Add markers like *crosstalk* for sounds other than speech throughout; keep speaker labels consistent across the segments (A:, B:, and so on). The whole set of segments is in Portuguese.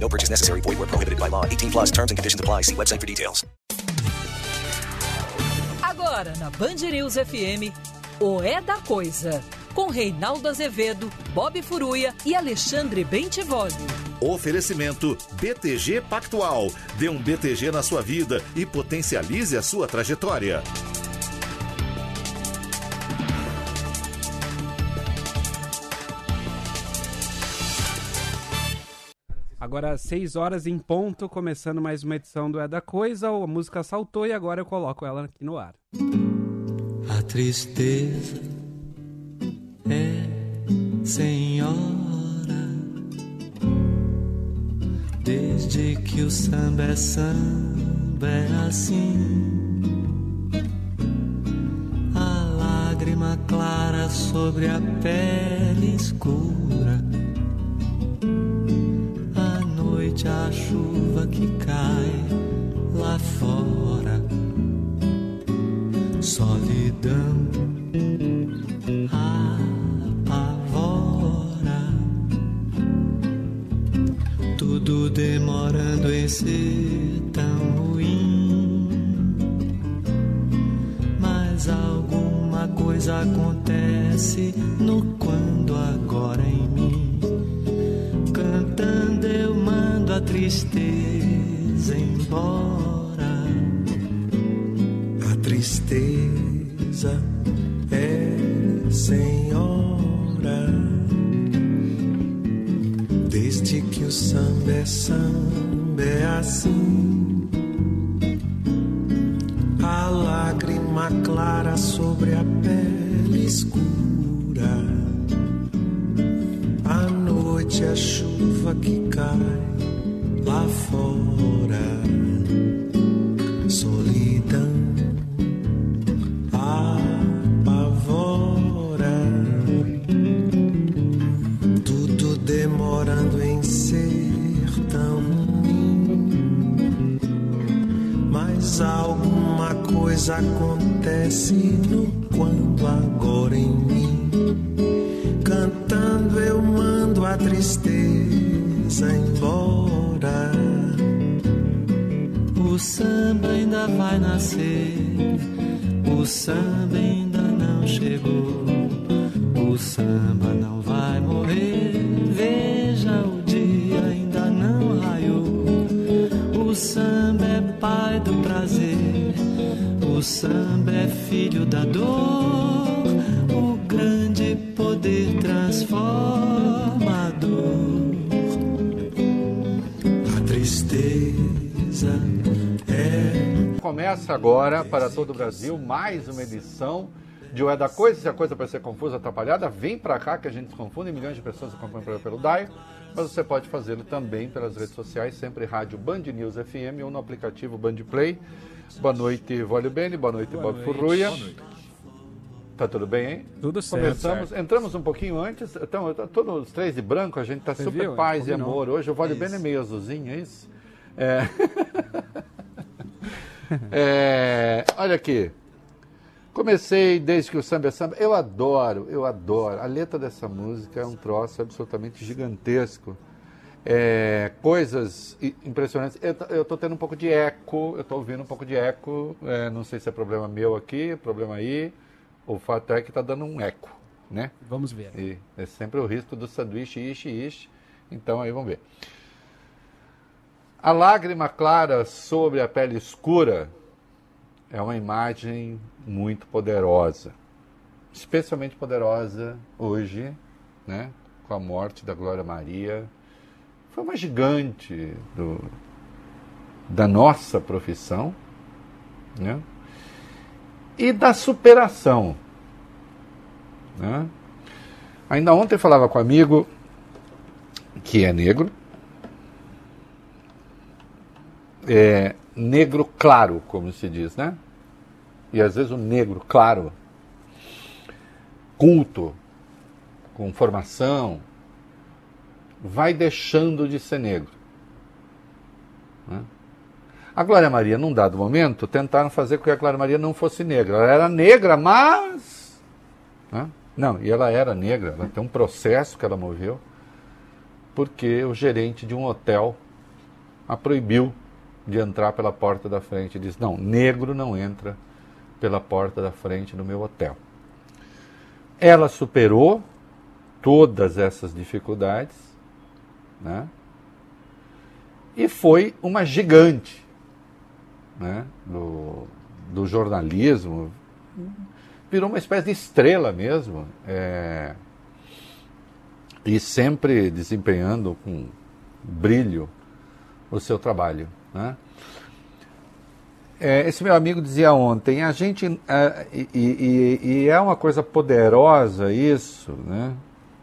A: No purchase necessary. Void where prohibited by law. 18 plus terms and conditions apply. See website for details.
B: Agora na Band News FM, o É da Coisa, com Reinaldo Azevedo, Bob Furuia e Alexandre Bentivoli.
C: Oferecimento BTG Pactual. Dê um BTG na sua vida e potencialize a sua trajetória.
D: Agora, 6 horas em ponto, começando mais uma edição do É da Coisa. A música saltou e agora eu coloco ela aqui no ar.
E: A tristeza é senhora Desde que o samba é samba é assim A lágrima clara sobre a pele escura noite a chuva que cai lá fora. Solidão apavora. Tudo demorando em ser tão ruim. Mas alguma coisa acontece no quando agora tristeza embora a tristeza é senhora. Desde que o samba é samba é assim.
F: Começa agora para todo o Brasil mais uma edição de O É da Coisa. Se a coisa parecer confusa, atrapalhada, vem para cá que a gente confunde. Milhões de pessoas acompanham pelo- DAIO. Mas você pode fazê-lo também pelas redes sociais, sempre rádio Band News FM ou no aplicativo Band Play. Boa noite, Vólio Bene. Boa noite, Bob. Furruia.
D: Boa noite.
F: Tá tudo bem, hein?
D: Tudo certo.
F: Começamos, entramos um pouquinho antes. Então, todos os três de branco, a gente tá
D: Você
F: super
D: viu?
F: paz e amor. Hoje o Vólio
D: Isso.
F: Bene é meio azulzinho, é isso? É. *laughs* *laughs* É, olha aqui. Comecei desde que o samba é samba. Eu adoro, eu adoro. A letra dessa música é um troço absolutamente gigantesco. É, coisas impressionantes. Eu, tô tendo um pouco de eco, eu tô ouvindo um pouco de eco. é, não sei se é problema meu aqui, problema aí. O fato é que tá dando um eco, né?
D: Vamos ver.
F: E é sempre o risco do sanduíche ishi ishi. Então aí vamos ver. A lágrima clara sobre a pele escura é uma imagem muito poderosa, especialmente poderosa hoje, né, com a morte da Glória Maria. Foi uma gigante do, da nossa profissão, né, e da superação. Né? Ainda ontem falava com um amigo que é negro, é, negro claro, como se diz, né? E às vezes o negro claro, culto, com formação, vai deixando de ser negro. Né? A Glória Maria, num dado momento, tentaram fazer com que a Glória Maria não fosse negra. Ela era negra, mas. Né? Não, e ela era negra, ela tem um processo que ela moveu, porque o gerente de um hotel a proibiu de entrar pela porta da frente. Diz: não, negro não entra pela porta da frente no meu hotel. Ela superou todas essas dificuldades, né? E foi uma gigante, né? Do, do jornalismo, virou uma espécie de estrela mesmo, é, e sempre desempenhando com brilho o seu trabalho. Né? É, esse meu amigo dizia ontem, a gente. É, e, e, e, é uma coisa poderosa isso, né?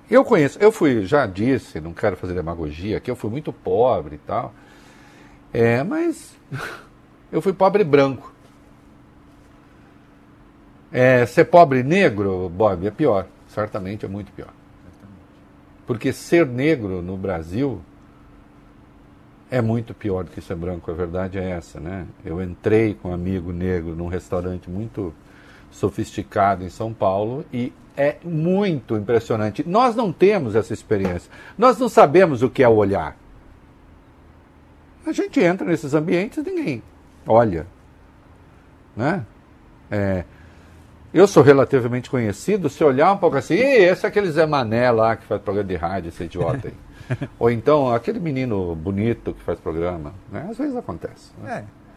F: Eu conheço, eu fui, já disse, não quero fazer demagogia, que eu fui muito pobre e tal. É, mas *laughs* eu fui pobre branco. É, ser pobre negro, Bob, é pior. Certamente é muito pior. Porque ser negro no Brasil é muito pior do que ser branco, a verdade é essa, né? Eu entrei com um amigo negro num restaurante muito sofisticado em São Paulo e é muito impressionante. Nós não temos essa experiência. Nós não sabemos o que é olhar. A gente entra nesses ambientes e ninguém olha. Né? É, eu sou relativamente conhecido, se olhar um pouco assim, esse é aquele Zé Mané lá que faz programa de rádio, esse idiota aí. *laughs* Ou então aquele menino bonito que faz programa. Né? Às vezes acontece. Né? É.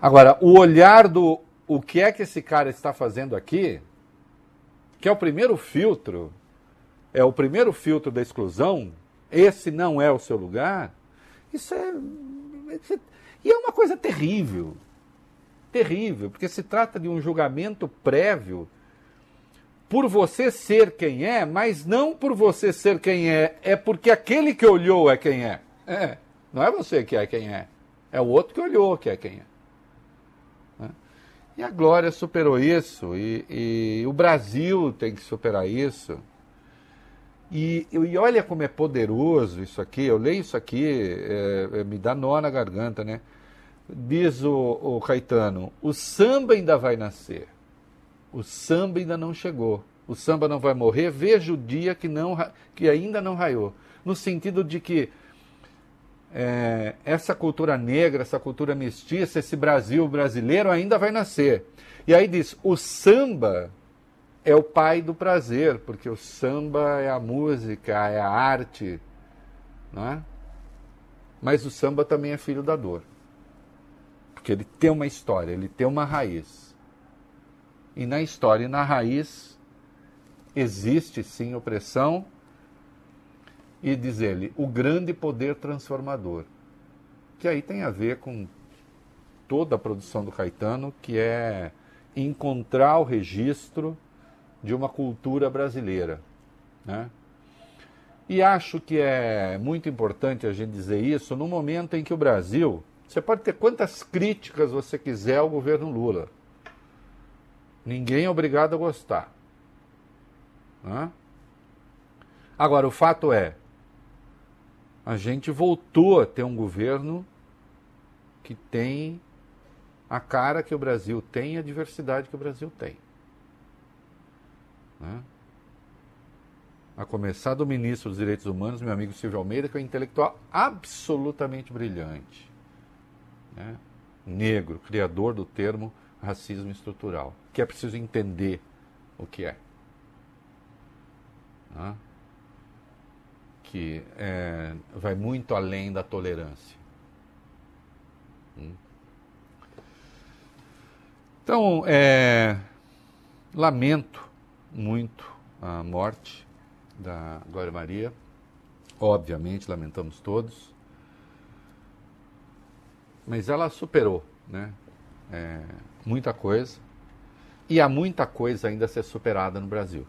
F: Agora, o olhar do o que é que esse cara está fazendo aqui, que é o primeiro filtro, é o primeiro filtro da exclusão, esse não é o seu lugar, isso é. E é uma coisa terrível. Terrível, porque se trata de um julgamento prévio por você ser quem é, mas não por você ser quem é, é porque aquele que olhou é quem é. é não é você que é quem é, é o outro que olhou que é quem é. Né? E a Glória superou isso, e, e, o Brasil tem que superar isso. E, e, olha como é poderoso isso aqui, eu leio isso aqui, é, é, me dá nó na garganta, né? Diz o, o Caetano: o samba ainda vai nascer. O samba ainda não chegou. O samba não vai morrer. Veja o dia que, não, que ainda não raiou. No sentido de que é, essa cultura negra, essa cultura mestiça, esse Brasil brasileiro ainda vai nascer. E aí diz: o samba é o pai do prazer, porque o samba é a música, é a arte, não é? Mas o samba também é filho da dor, porque ele tem uma história, ele tem uma raiz. E na história e na raiz existe sim opressão e diz ele, o grande poder transformador. Que aí tem a ver com toda a produção do Caetano, que é encontrar o registro de uma cultura brasileira. Né? E acho que é muito importante a gente dizer isso no momento em que o Brasil. Você pode ter quantas críticas você quiser ao governo Lula. Ninguém é obrigado a gostar. Né? Agora, o fato é, a gente voltou a ter um governo que tem a cara que o Brasil tem e a diversidade que o Brasil tem. Né? A começar do ministro dos Direitos Humanos, meu amigo Silvio Almeida, que é um intelectual absolutamente brilhante. Né? Negro, criador do termo racismo estrutural, que é preciso entender o que é. Né? Que é, vai muito além da tolerância. Então, é, lamento muito a morte da Glória Maria. Obviamente, lamentamos todos. Mas ela superou né? É, muita coisa. E há muita coisa ainda a ser superada no Brasil.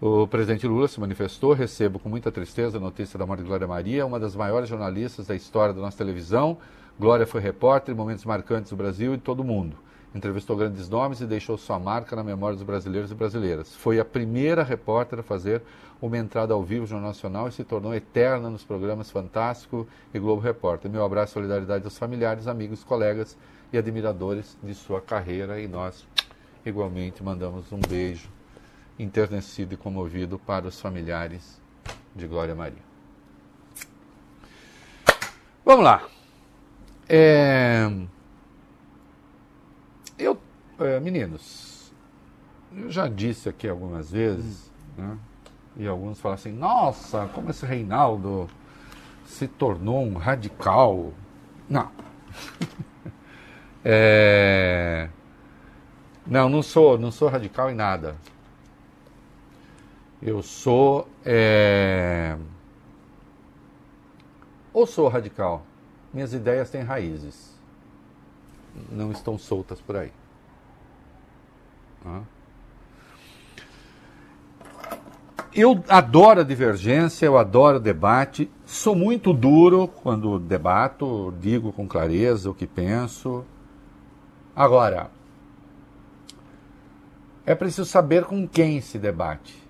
F: O presidente Lula se manifestou, recebo com muita tristeza a notícia da morte de Glória Maria, uma das maiores jornalistas da história da nossa televisão. Glória foi repórter em momentos marcantes do Brasil e de todo o mundo. Entrevistou grandes nomes e deixou sua marca na memória dos brasileiros e brasileiras. Foi a primeira repórter a fazer uma entrada ao vivo no Jornal Nacional e se tornou eterna nos programas Fantástico e Globo Repórter. Meu abraço e solidariedade aos familiares, amigos, colegas e admiradores de sua carreira e nós igualmente mandamos um beijo enternecido e comovido para os familiares de Glória Maria. Vamos lá. É... Eu, é, meninos, eu já disse aqui algumas vezes, né? e alguns falam assim: nossa, como esse Reinaldo se tornou um radical. Não. *laughs* é... Não, não sou, não sou radical em nada. Eu sou. É... Ou sou radical. Minhas ideias têm raízes. Não estão soltas por aí. Eu adoro a divergência, eu adoro o debate. Sou muito duro quando debato, digo com clareza o que penso. Agora, é preciso saber com quem se debate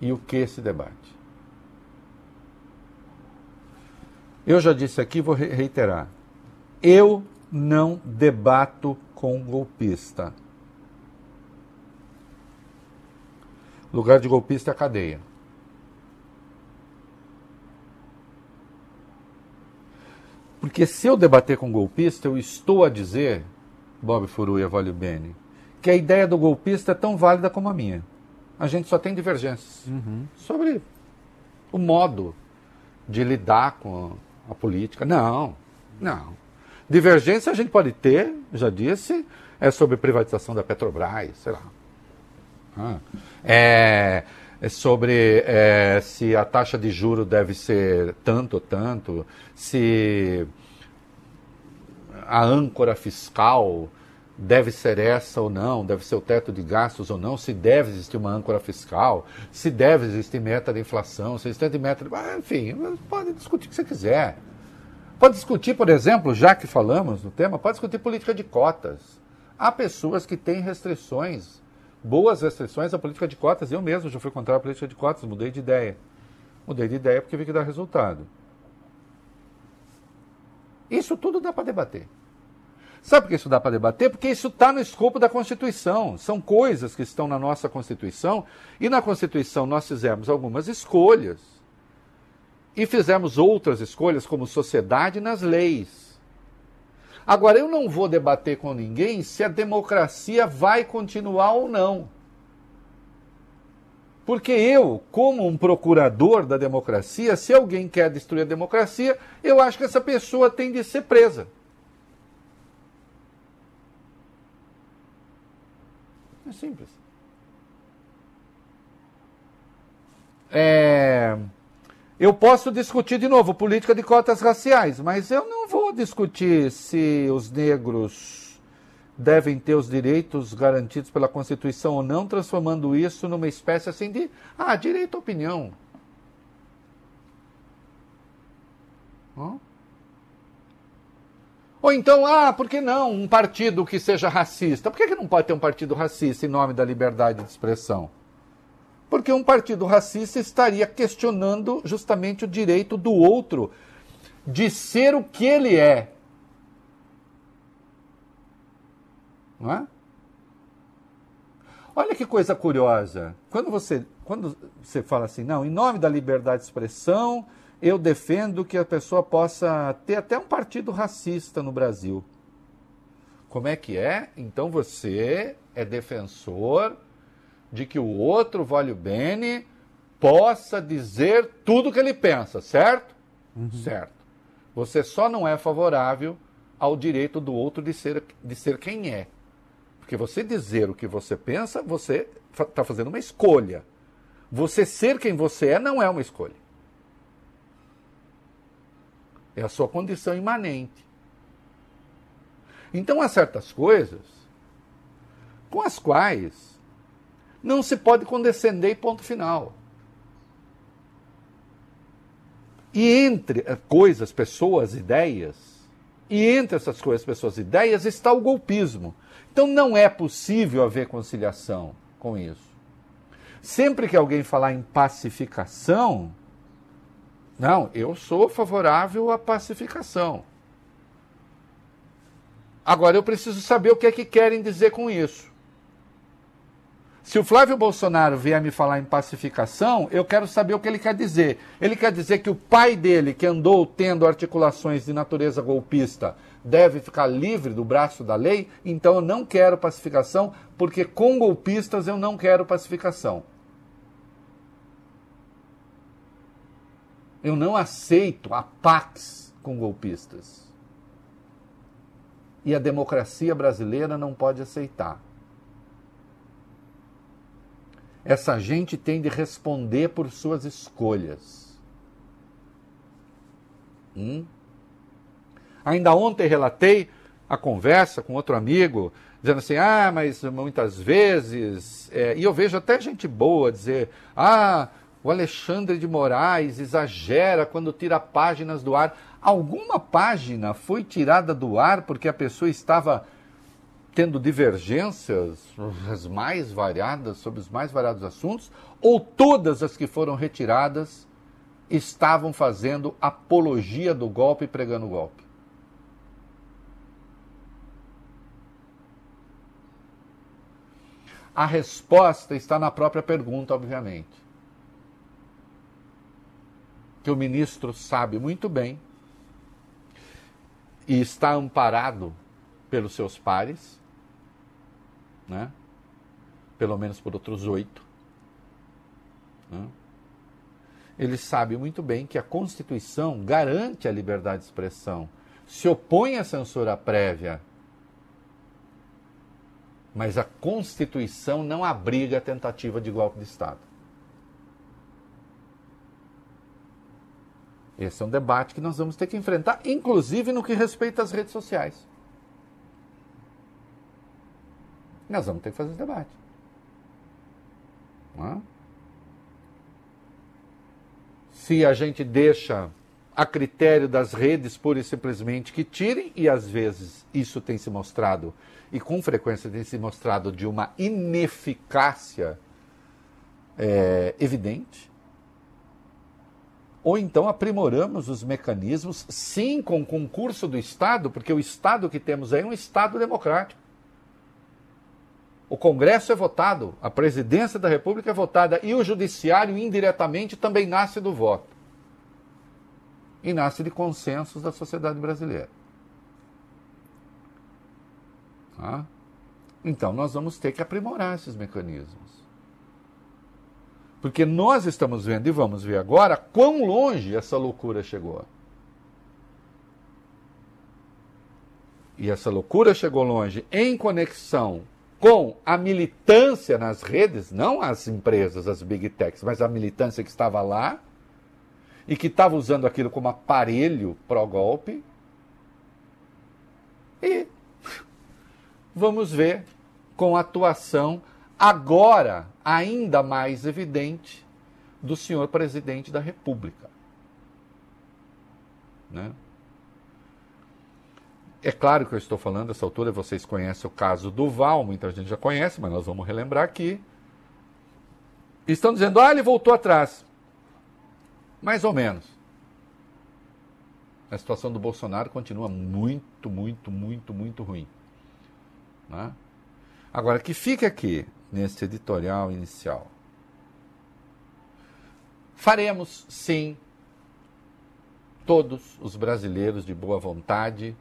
F: e o que se debate. Eu já disse aqui, vou reiterar. Eu não debato com golpista. Lugar de golpista é a cadeia. Porque se eu debater com golpista, eu estou a dizer, Bob Furuia Vale Bene, que a ideia do golpista é tão válida como a minha. A gente só tem divergências
D: uhum.
F: sobre o modo de lidar com a política. Não, não. Divergência a gente pode ter, já disse, é sobre privatização da Petrobras, sei lá. Ah. É, é, sobre é, se a taxa de juro deve ser tanto ou tanto, se a âncora fiscal deve ser essa ou não, deve ser o teto de gastos ou não, se deve existir uma âncora fiscal, se deve existir meta de inflação, se existe meta de... Ah, enfim, pode discutir o que você quiser. Pode discutir, por exemplo, já que falamos no tema, pode discutir política de cotas. Há pessoas que têm restrições boas restrições à política de cotas. Eu mesmo já fui contra a política de cotas, mudei de ideia. Mudei de ideia porque vi que dá resultado. Isso tudo dá para debater. Sabe por que isso dá para debater? Porque isso está no escopo da Constituição. São coisas que estão na nossa Constituição e na Constituição nós fizemos algumas escolhas e fizemos outras escolhas como sociedade nas leis. Agora, eu não vou debater com ninguém se a democracia vai continuar ou não. Porque eu, como um procurador da democracia, se alguém quer destruir a democracia, eu acho que essa pessoa tem de ser presa. É simples. É... Eu posso discutir de novo política de cotas raciais, mas eu não vou discutir se os negros devem ter os direitos garantidos pela Constituição ou não, transformando isso numa espécie assim de ah, direito à opinião. Hum? Ou então, ah, por que não um partido que seja racista? Por que, que não pode ter um partido racista em nome da liberdade de expressão? Porque um partido racista estaria questionando justamente o direito do outro de ser o que ele é. Não é? Olha que coisa curiosa. Quando você, quando você fala assim, não, em nome da liberdade de expressão, eu defendo que a pessoa possa ter até um partido racista no Brasil. Como é que é? Então você é defensor de que o outro vale o bene possa dizer tudo o que ele pensa, certo?
D: Uhum.
F: Certo. Você só não é favorável ao direito do outro de ser, de ser quem é. Porque você dizer o que você pensa, você está fazendo uma escolha. Você ser quem você é não é uma escolha. É a sua condição imanente. Então há certas coisas com as quais não se pode condescender, ponto final. E entre eh, coisas, pessoas, ideias, e entre essas coisas, pessoas, ideias, está o golpismo. Então não é possível haver conciliação com isso. Sempre que alguém falar em pacificação, não, eu sou favorável à pacificação. Agora eu preciso saber o que é que querem dizer com isso. Se o Flávio Bolsonaro vier me falar em pacificação, eu quero saber o que ele quer dizer. Ele quer dizer que o pai dele, que andou tendo articulações de natureza golpista, deve ficar livre do braço da lei? Então eu não quero pacificação, porque com golpistas eu não quero pacificação. Eu não aceito a pax com golpistas. E a democracia brasileira não pode aceitar. Essa gente tem de responder por suas escolhas. Hum? Ainda ontem relatei a conversa com outro amigo, dizendo assim: ah, mas muitas vezes. É, e eu vejo até gente boa dizer: ah, o Alexandre de Moraes exagera quando tira páginas do ar. Alguma página foi tirada do ar porque a pessoa estava tendo divergências as mais variadas sobre os mais variados assuntos, ou todas as que foram retiradas estavam fazendo apologia do golpe e pregando o golpe? A resposta está na própria pergunta, obviamente. Que o ministro sabe muito bem e está amparado pelos seus pares né? pelo menos por outros oito. Né? Ele sabe muito bem que a Constituição garante a liberdade de expressão, se opõe à censura prévia, mas a Constituição não abriga a tentativa de golpe de Estado. Esse é um debate que nós vamos ter que enfrentar, inclusive no que respeita às redes sociais. Nós vamos ter que fazer esse debate. É? Se a gente deixa a critério das redes pura e simplesmente que tirem, e às vezes isso tem se mostrado, e com frequência tem se mostrado de uma ineficácia é, evidente, ou então aprimoramos os mecanismos, sim, com concurso do Estado, porque o Estado que temos aí é um Estado democrático. O Congresso é votado, a presidência da República é votada e o Judiciário, indiretamente, também nasce do voto. E nasce de consensos da sociedade brasileira. Tá? Então, nós vamos ter que aprimorar esses mecanismos. Porque nós estamos vendo e vamos ver agora quão longe essa loucura chegou. E essa loucura chegou longe em conexão com a militância nas redes, não as empresas, as big techs, mas a militância que estava lá e que estava usando aquilo como aparelho pró-golpe. E vamos ver com a atuação agora ainda mais evidente do senhor presidente da República. Né? É claro que eu estou falando, nessa altura vocês conhecem o caso do Val, muita gente já conhece, mas nós vamos relembrar aqui. Estão dizendo, ah, ele voltou atrás. Mais ou menos. A situação do Bolsonaro continua muito, muito, muito, muito ruim. Né? Agora, que fica aqui, nesse editorial inicial. Faremos, sim, todos os brasileiros de boa vontade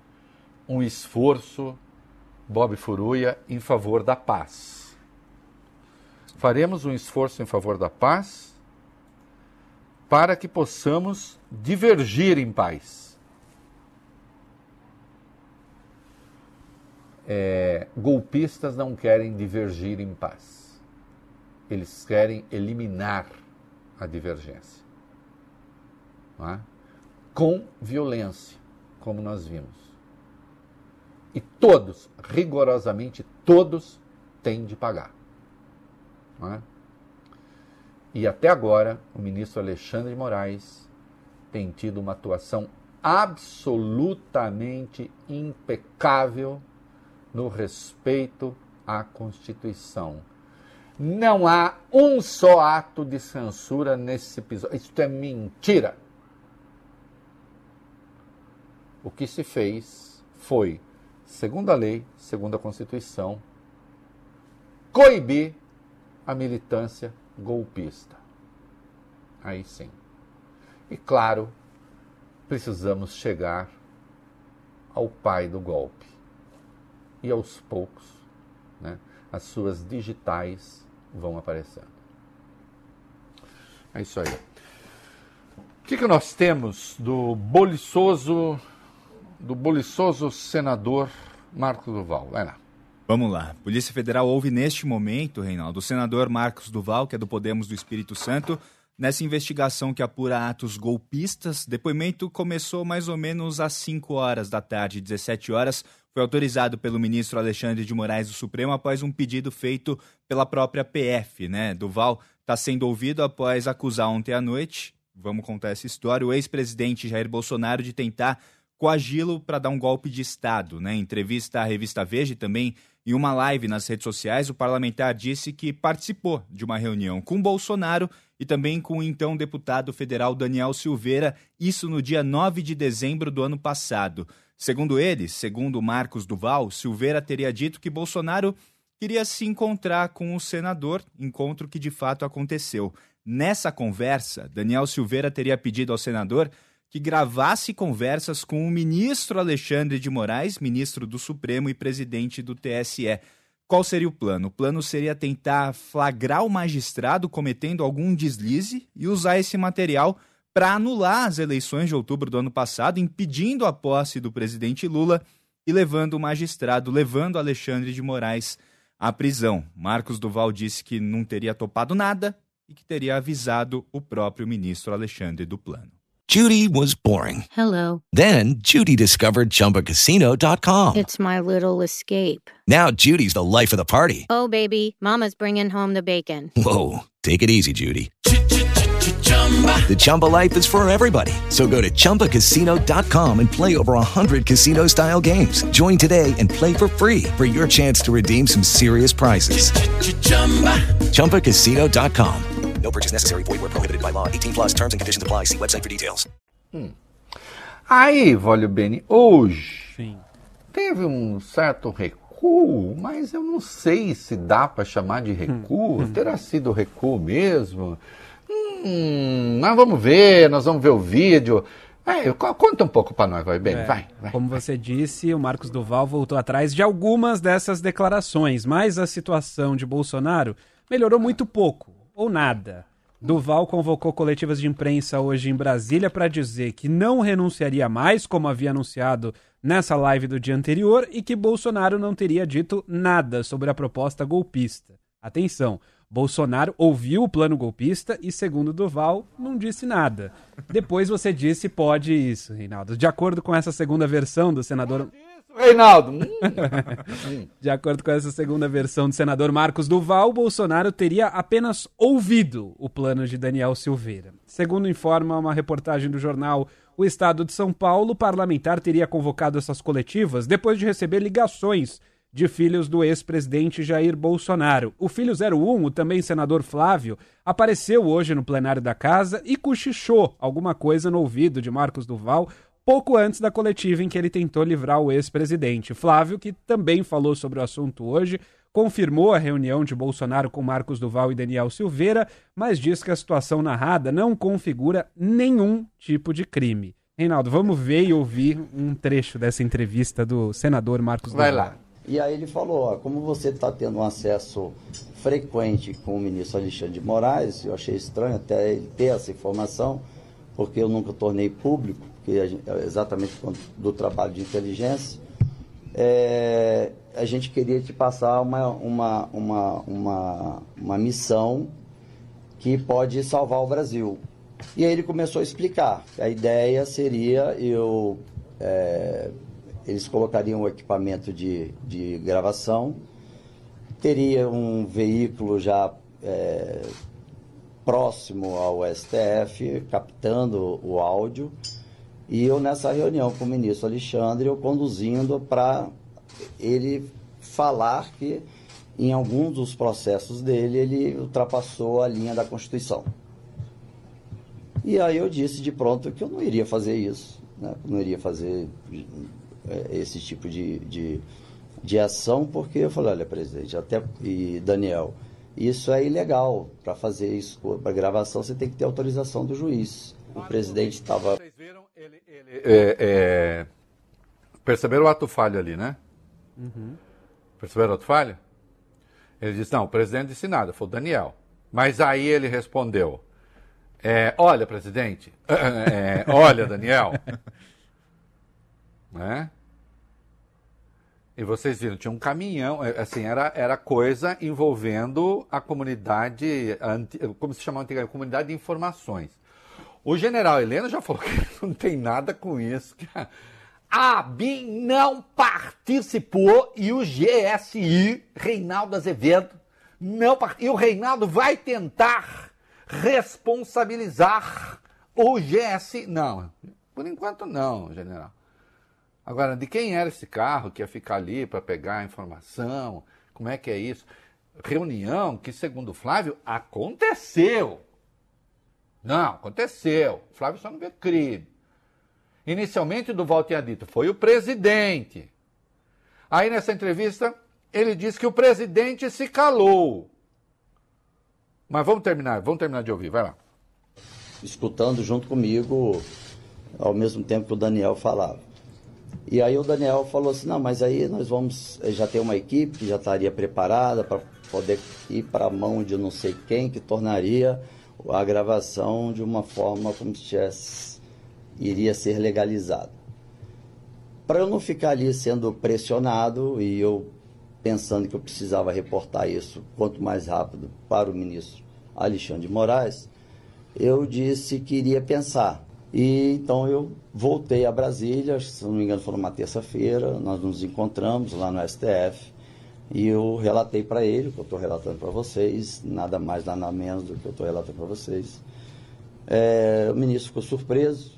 F: um esforço, Bob Furuia, em favor da paz. Faremos um esforço em favor da paz para que possamos divergir em paz. É, golpistas não querem divergir em paz. Eles querem eliminar a divergência. É? Com violência, como nós vimos. E todos, rigorosamente todos, têm de pagar. É? E até agora, o ministro Alexandre de Moraes tem tido uma atuação absolutamente impecável no respeito à Constituição. Não há um só ato de censura nesse episódio. Isto é mentira. O que se fez foi, segundo a lei, segundo a Constituição, coibir a militância golpista. Aí sim. E claro, precisamos chegar ao pai do golpe. E aos poucos, né, as suas digitais vão aparecendo. É isso aí. O que, que nós temos do boliçoso, do boliçoso senador Marcos Duval? Vai lá.
G: Vamos lá. Polícia Federal ouve neste momento, Reinaldo, o senador Marcos Duval, que é do Podemos do Espírito Santo, nessa investigação que apura atos golpistas. Depoimento começou mais ou menos às 5 horas da tarde, 17 horas. Foi autorizado pelo ministro Alexandre de Moraes do Supremo após um pedido feito pela própria PF, né? Duval está sendo ouvido após acusar ontem à noite, vamos contar essa história, o ex-presidente Jair Bolsonaro de tentar coagi-lo para dar um golpe de Estado. Né? Em entrevista à revista Veja e também em uma live nas redes sociais, o parlamentar disse que participou de uma reunião com Bolsonaro e também com o então deputado federal Daniel Silveira, isso no dia 9 de dezembro do ano passado. Segundo ele, segundo Marcos Duval, Silveira teria dito que Bolsonaro queria se encontrar com o senador, encontro que de fato aconteceu. Nessa conversa, Daniel Silveira teria pedido ao senador que gravasse conversas com o ministro Alexandre de Moraes, ministro do Supremo e presidente do TSE. Qual seria o plano? O plano seria tentar flagrar o magistrado cometendo algum deslize e usar esse material para anular as eleições de outubro do ano passado, impedindo a posse do presidente Lula e levando o magistrado, levando Alexandre de Moraes à prisão. Marcos Duval disse que não teria topado nada e que teria avisado o próprio ministro Alexandre do plano.
H: Judy was boring.
I: Hello.
H: Then Judy discovered ChumbaCasino.com.
I: It's my little escape.
H: Now Judy's the life of the party.
I: Oh, baby, Mama's bringing home the bacon.
H: Whoa, take it easy, Judy. The Chumba life is for everybody. So go to ChumbaCasino.com and play over 100 casino style games. Join today and play for free for your chance to redeem some serious prizes. ChumbaCasino.com.
A: No purchase necessary. Void where prohibited by law. 18 plus terms and conditions apply. See website for details.
F: Hum. Aí, Vólio Beni, hoje
D: Sim.
F: teve um certo recuo, mas eu não sei se dá para chamar de recuo. Terá sido recuo mesmo? Hum, mas vamos ver, nós vamos ver o vídeo. Co- conta um pouco para nós, vai bem,
D: É,
F: vai, vai.
D: Como você disse, o Marcos Duval voltou atrás de algumas dessas declarações, mas a situação de Bolsonaro melhorou muito pouco, ou nada. Duval convocou coletivas de imprensa hoje em Brasília para dizer que não renunciaria mais, como havia anunciado nessa live do dia anterior, e que Bolsonaro não teria dito nada sobre a proposta golpista. Atenção, Bolsonaro ouviu o plano golpista e, segundo Duval, não disse nada. Depois você disse pode isso, Reinaldo. De acordo com essa segunda versão do senador.
F: Reinaldo! hum. *laughs*
D: De acordo com essa segunda versão do senador Marcos Duval, Bolsonaro teria apenas ouvido o plano de Daniel Silveira. Segundo informa uma reportagem do jornal O Estado de São Paulo, o parlamentar teria convocado essas coletivas depois de receber ligações de filhos do ex-presidente Jair Bolsonaro. O filho 01, o também senador Flávio, apareceu hoje no plenário da casa e cochichou alguma coisa no ouvido de Marcos Duval pouco antes da coletiva em que ele tentou livrar o ex-presidente. Flávio, que também falou sobre o assunto hoje, confirmou a reunião de Bolsonaro com Marcos Duval e Daniel Silveira, mas diz que a situação narrada não configura nenhum tipo de crime. Reinaldo, vamos ver e ouvir um trecho dessa entrevista do senador Marcos
F: Vai
D: Duval.
F: lá.
J: E aí ele falou, ó, como você está tendo um acesso frequente com o ministro Alexandre de Moraes, eu achei estranho até ele ter essa informação, porque eu nunca tornei público, a gente- é exatamente do trabalho de inteligência, é, a gente queria te passar uma, uma, uma, uma, uma missão que pode salvar o Brasil. E aí ele começou a explicar. A ideia seria eu. É, eles colocariam o equipamento de, de gravação, teria um veículo já é, próximo ao STF, captando o áudio, e eu nessa reunião com o ministro Alexandre, eu conduzindo para ele falar que em alguns dos processos dele ele ultrapassou a linha da Constituição. E aí eu disse de pronto que eu não iria fazer isso, né? não iria fazer esse tipo de, de, de ação, porque eu falei, olha, presidente, até e Daniel, isso é ilegal. Para fazer isso, para gravação, você tem que ter autorização do juiz. O presidente estava. Vocês viram
F: ele. ele é, é... Perceberam o ato falho ali, né? Uhum. Perceberam o ato falho? Ele disse: não, o presidente disse nada, foi o Daniel. Mas aí ele respondeu: é, olha, presidente, *laughs* é, olha, Daniel. *laughs* né? E vocês viram, tinha um caminhão, é, assim, era, era coisa envolvendo a comunidade, como se chamava antigamente, comunidade de informações. O general Heleno já falou *laughs* que não tem nada com isso. Que a BIM não participou e o GSI, Reinaldo Azevedo, não participou. E o Reinaldo vai tentar responsabilizar o GSI. Não, por enquanto não, general. Agora, de quem era esse carro que ia ficar ali para pegar a informação? Como é que é isso? Reunião que, segundo Flávio, aconteceu. Não, aconteceu. Flávio só não vê crime. Inicialmente, Duval tinha dito, foi o presidente. Aí, nessa entrevista, ele disse que o presidente se calou. Mas vamos terminar, vamos terminar de ouvir, vai lá.
J: Escutando junto comigo, ao mesmo tempo que o Daniel falava. E aí o Daniel falou assim, não, mas aí nós vamos, eh, já tem uma equipe que já estaria preparada para poder ir para a mão de não sei quem, que tornaria a gravação de uma forma como se tivesse, iria ser legalizado. Para eu não ficar ali sendo pressionado e eu pensando que eu precisava reportar isso quanto mais rápido para o ministro Alexandre de Moraes, eu disse que iria pensar. E então eu voltei a Brasília, se não me engano foi numa terça-feira, nós nos encontramos lá no STF e eu relatei para ele, o que eu estou relatando para vocês, nada mais, nada menos do que eu estou relatando para vocês. É, o ministro ficou surpreso,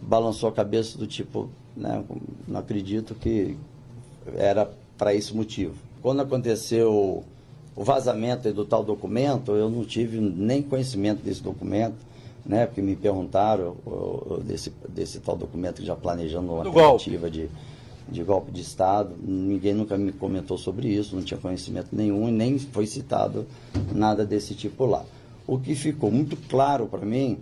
J: balançou a cabeça do tipo, né, não acredito que era para esse motivo. Quando aconteceu o vazamento do tal documento, eu não tive nem conhecimento desse documento né? Porque me perguntaram desse, desse tal documento já planejando uma tentativa de, de golpe de Estado. Ninguém nunca me comentou sobre isso, não tinha conhecimento nenhum e nem foi citado nada desse tipo lá. O que ficou muito claro para mim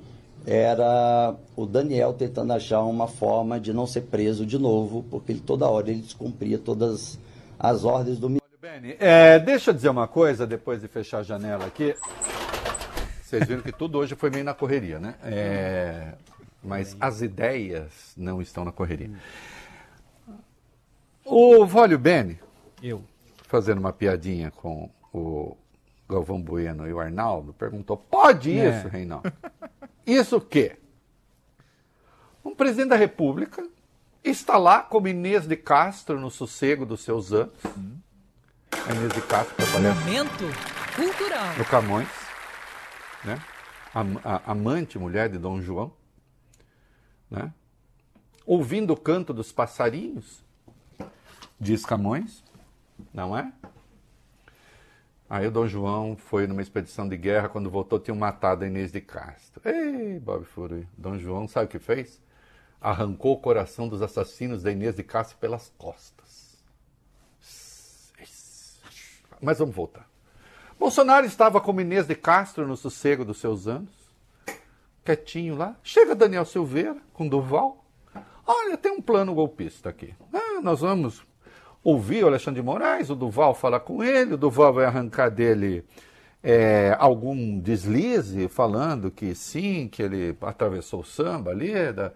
J: era o Daniel tentando achar uma forma de não ser preso de novo, porque ele, toda hora ele descumpria todas as ordens do.
F: Beni, é, deixa eu dizer uma coisa depois de fechar a janela aqui. Vocês viram que tudo hoje foi meio na correria, né? É, mas as ideias não estão na correria. O Vólio Bene,
D: eu
F: fazendo uma piadinha com o Galvão Bueno e o Arnaldo, perguntou: pode é. isso, Reinaldo? *laughs* Isso o quê? Um presidente da República está lá como Inês de Castro no sossego dos seus anos. Hum. Inês de Castro trabalhando.
B: Momento cultural.
F: No Camões né? A, a, amante mulher de Dom João, né? ouvindo o canto dos passarinhos, diz Camões, não é? Aí o Dom João foi numa expedição de guerra, quando voltou tinham matado a Inês de Castro. Ei, Bob Furui, Dom João sabe o que fez? Arrancou o coração dos assassinos da Inês de Castro pelas costas. Mas vamos voltar. Bolsonaro estava com Inês de Castro no sossego dos seus anos, quietinho lá. Chega Daniel Silveira com Duval. Olha, tem um plano golpista aqui. Ah, nós vamos ouvir o Alexandre de Moraes, o Duval fala com ele, o Duval vai arrancar dele é, algum deslize, falando que sim, que ele atravessou o samba ali. Da...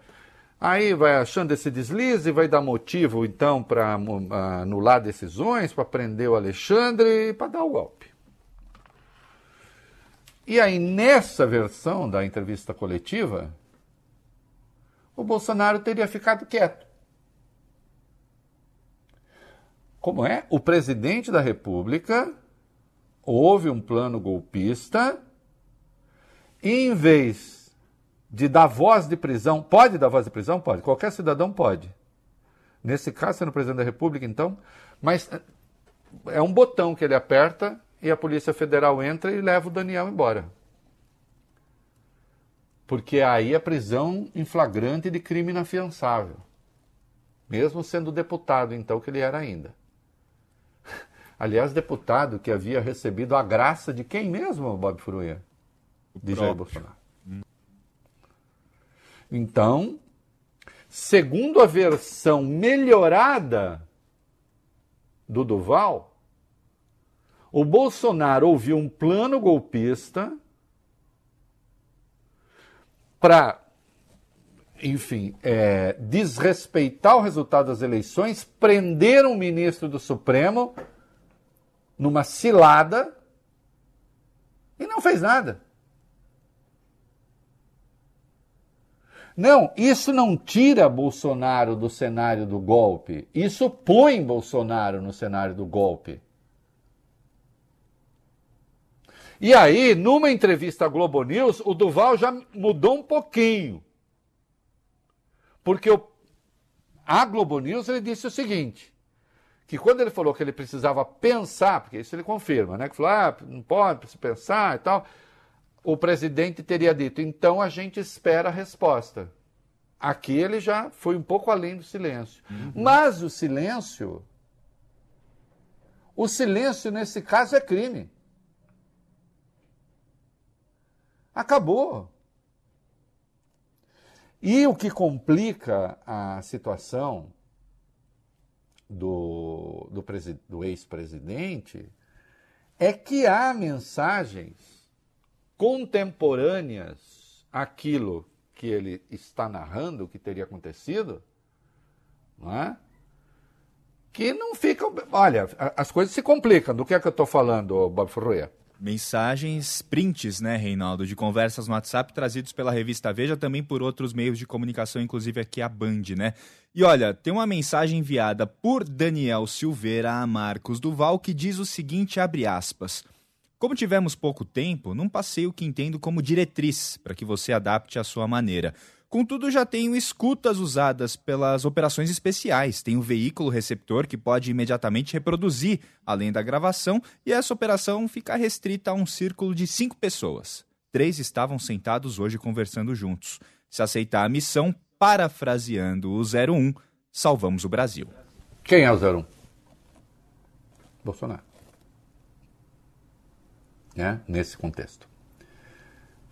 F: Aí vai achando esse deslize, vai dar motivo então para anular decisões, para prender o Alexandre e para dar o golpe. E aí, nessa versão da entrevista coletiva, o Bolsonaro teria ficado quieto. Como é? O presidente da República houve um plano golpista e, em vez de dar voz de prisão, pode dar voz de prisão? Pode. Qualquer cidadão pode. Nesse caso, sendo presidente da República, então, mas é um botão que ele aperta e a Polícia Federal entra e leva o Daniel embora. Porque aí é prisão em flagrante de crime inafiançável. Mesmo sendo deputado, então, que ele era ainda. *laughs* Aliás, deputado que havia recebido a graça de quem mesmo, Bob Furuia? De Jair Bolsonaro. Então, segundo a versão melhorada do Duval, o Bolsonaro ouviu um plano golpista para, enfim, é, desrespeitar o resultado das eleições, prender um ministro do Supremo numa cilada e não fez nada. Não, isso não tira Bolsonaro do cenário do golpe. Isso põe Bolsonaro no cenário do golpe. E aí, numa entrevista à Globo News, o Duval já mudou um pouquinho. Porque o, a Globo News ele disse o seguinte: que quando ele falou que ele precisava pensar, porque isso ele confirma, né? Que falou, ah, não pode se pensar e tal. O presidente teria dito, então a gente espera a resposta. Aqui ele já foi um pouco além do silêncio. Uhum. Mas o silêncio, o silêncio nesse caso é crime. Acabou. E o que complica a situação do, do, do ex-presidente é que há mensagens contemporâneas àquilo que ele está narrando, que teria acontecido, não é? que não ficam. Olha, as coisas se complicam. Do que é que eu estou falando, Bob Ferreira?
G: Mensagens, prints, né, Reinaldo, de conversas no WhatsApp trazidos pela revista Veja, também por outros meios de comunicação, inclusive aqui a Band, né? E olha, tem uma mensagem enviada por Daniel Silveira a Marcos Duval que diz o seguinte, abre aspas. Como tivemos pouco tempo, não passei o que entendo como diretriz, para que você adapte à sua maneira. Contudo, já tenho escutas usadas pelas operações especiais. Tem um veículo receptor que pode imediatamente reproduzir, além da gravação, e essa operação fica restrita a um círculo de cinco pessoas. Três estavam sentados hoje conversando juntos. Se aceitar a missão, parafraseando o 01, salvamos o Brasil.
F: Quem é o 01? Bolsonaro. É, nesse contexto.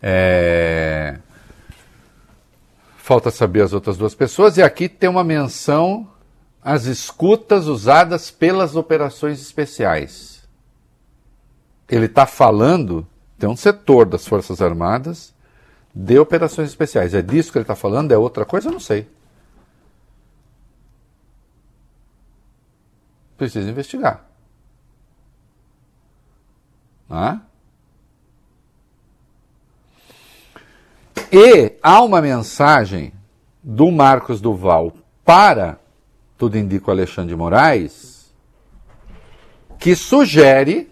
F: É... Falta saber as outras duas pessoas. E aqui tem uma menção às escutas usadas pelas operações especiais. Ele está falando, tem um setor das Forças Armadas de operações especiais. É disso que ele está falando? É outra coisa? Eu não sei. Precisa investigar. Ah? E há uma mensagem do Marcos Duval para, tudo indica o Alexandre de Moraes, que sugere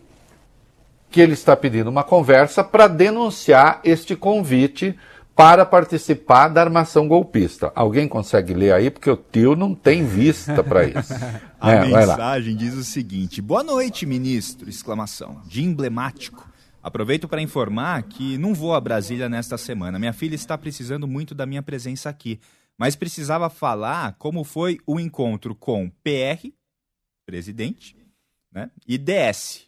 F: que ele está pedindo uma conversa para denunciar este convite para participar da armação golpista. Alguém consegue ler aí? Porque o tio não tem vista para *laughs* isso.
G: A é, mensagem diz o seguinte: Boa noite, ministro! Exclamação. De emblemático. Aproveito para informar que não vou a Brasília nesta semana. Minha filha está precisando muito da minha presença aqui, mas precisava falar como foi o encontro com PR, presidente, né, e DS,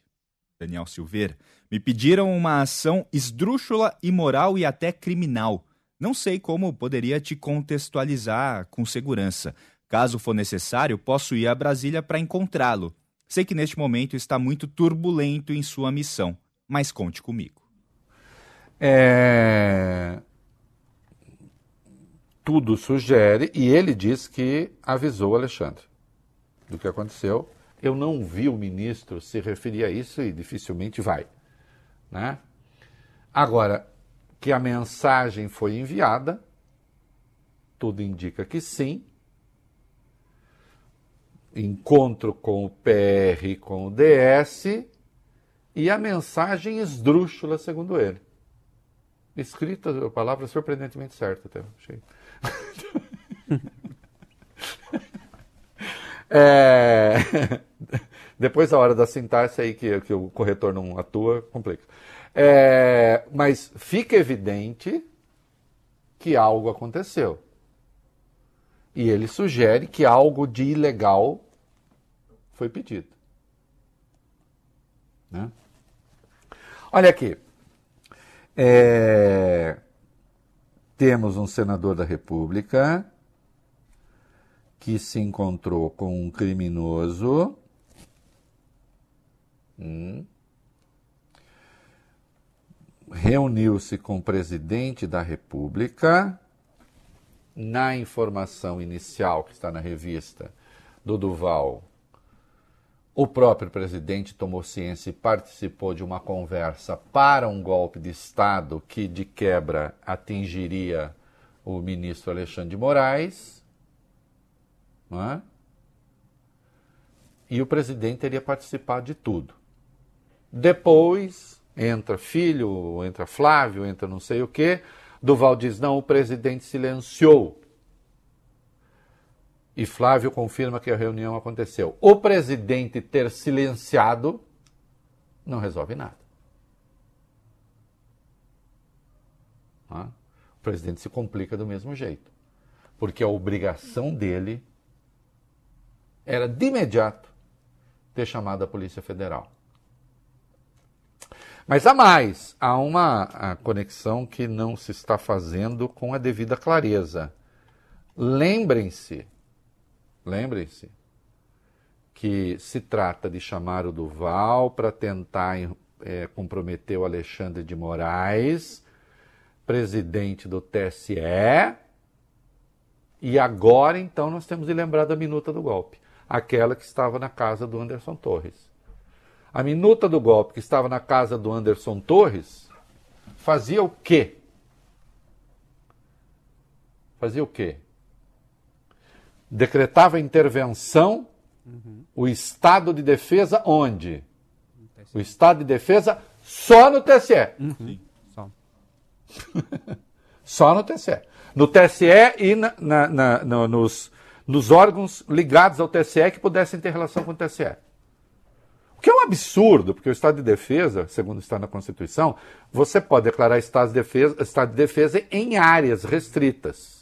G: Daniel Silveira. Me pediram uma ação esdrúxula, imoral e até criminal. Não sei como poderia te contextualizar com segurança. Caso for necessário, posso ir a Brasília para encontrá-lo. Sei que neste momento está muito turbulento em sua missão mas conte comigo.
F: É... tudo sugere, e ele diz que avisou Alexandre do que aconteceu. Eu não vi o ministro se referir a isso e dificilmente vai. Né? Agora, que a mensagem foi enviada, tudo indica que sim. Encontro com o PR com o DS e a mensagem esdrúxula, segundo ele. Escrita, a palavra surpreendentemente certa até. Achei. *laughs* é... *laughs* Depois a hora da sintaxe aí que, que o corretor não atua, complica. É... Mas fica evidente que algo aconteceu. E ele sugere que algo de ilegal foi pedido. Né? Olha aqui. É... Temos um senador da República que se encontrou com um criminoso. Hum. Reuniu-se com o presidente da República. Na informação inicial que está na revista do Duval, o próprio presidente tomou ciência e participou de uma conversa para um golpe de Estado que, de quebra, atingiria o ministro Alexandre de Moraes. É? E o presidente teria participado de tudo. Depois entra filho, entra Flávio, entra não sei o quê. Duval diz: não, o presidente silenciou e Flávio confirma que a reunião aconteceu. O presidente ter silenciado não resolve nada. O presidente se complica do mesmo jeito. Porque a obrigação dele era de imediato ter chamado a Polícia Federal. Mas há mais, há uma conexão que não se está fazendo com a devida clareza. Lembrem-se Lembrem-se que se trata de chamar o Duval para tentar é, comprometer o Alexandre de Moraes, presidente do TSE. E agora, então, nós temos de lembrar da minuta do golpe, aquela que estava na casa do Anderson Torres. A minuta do golpe que estava na casa do Anderson Torres fazia o quê? Fazia o quê? Decretava intervenção, uhum. o estado de defesa onde? O estado de defesa só no TSE. Uhum. Só. *laughs* só no TSE. No TSE e na, na, na, no, nos, nos órgãos ligados ao TSE que pudessem ter relação com o TSE. O que é um absurdo, porque o estado de defesa, segundo está na Constituição, você pode declarar estado de defesa, estado de defesa em áreas restritas.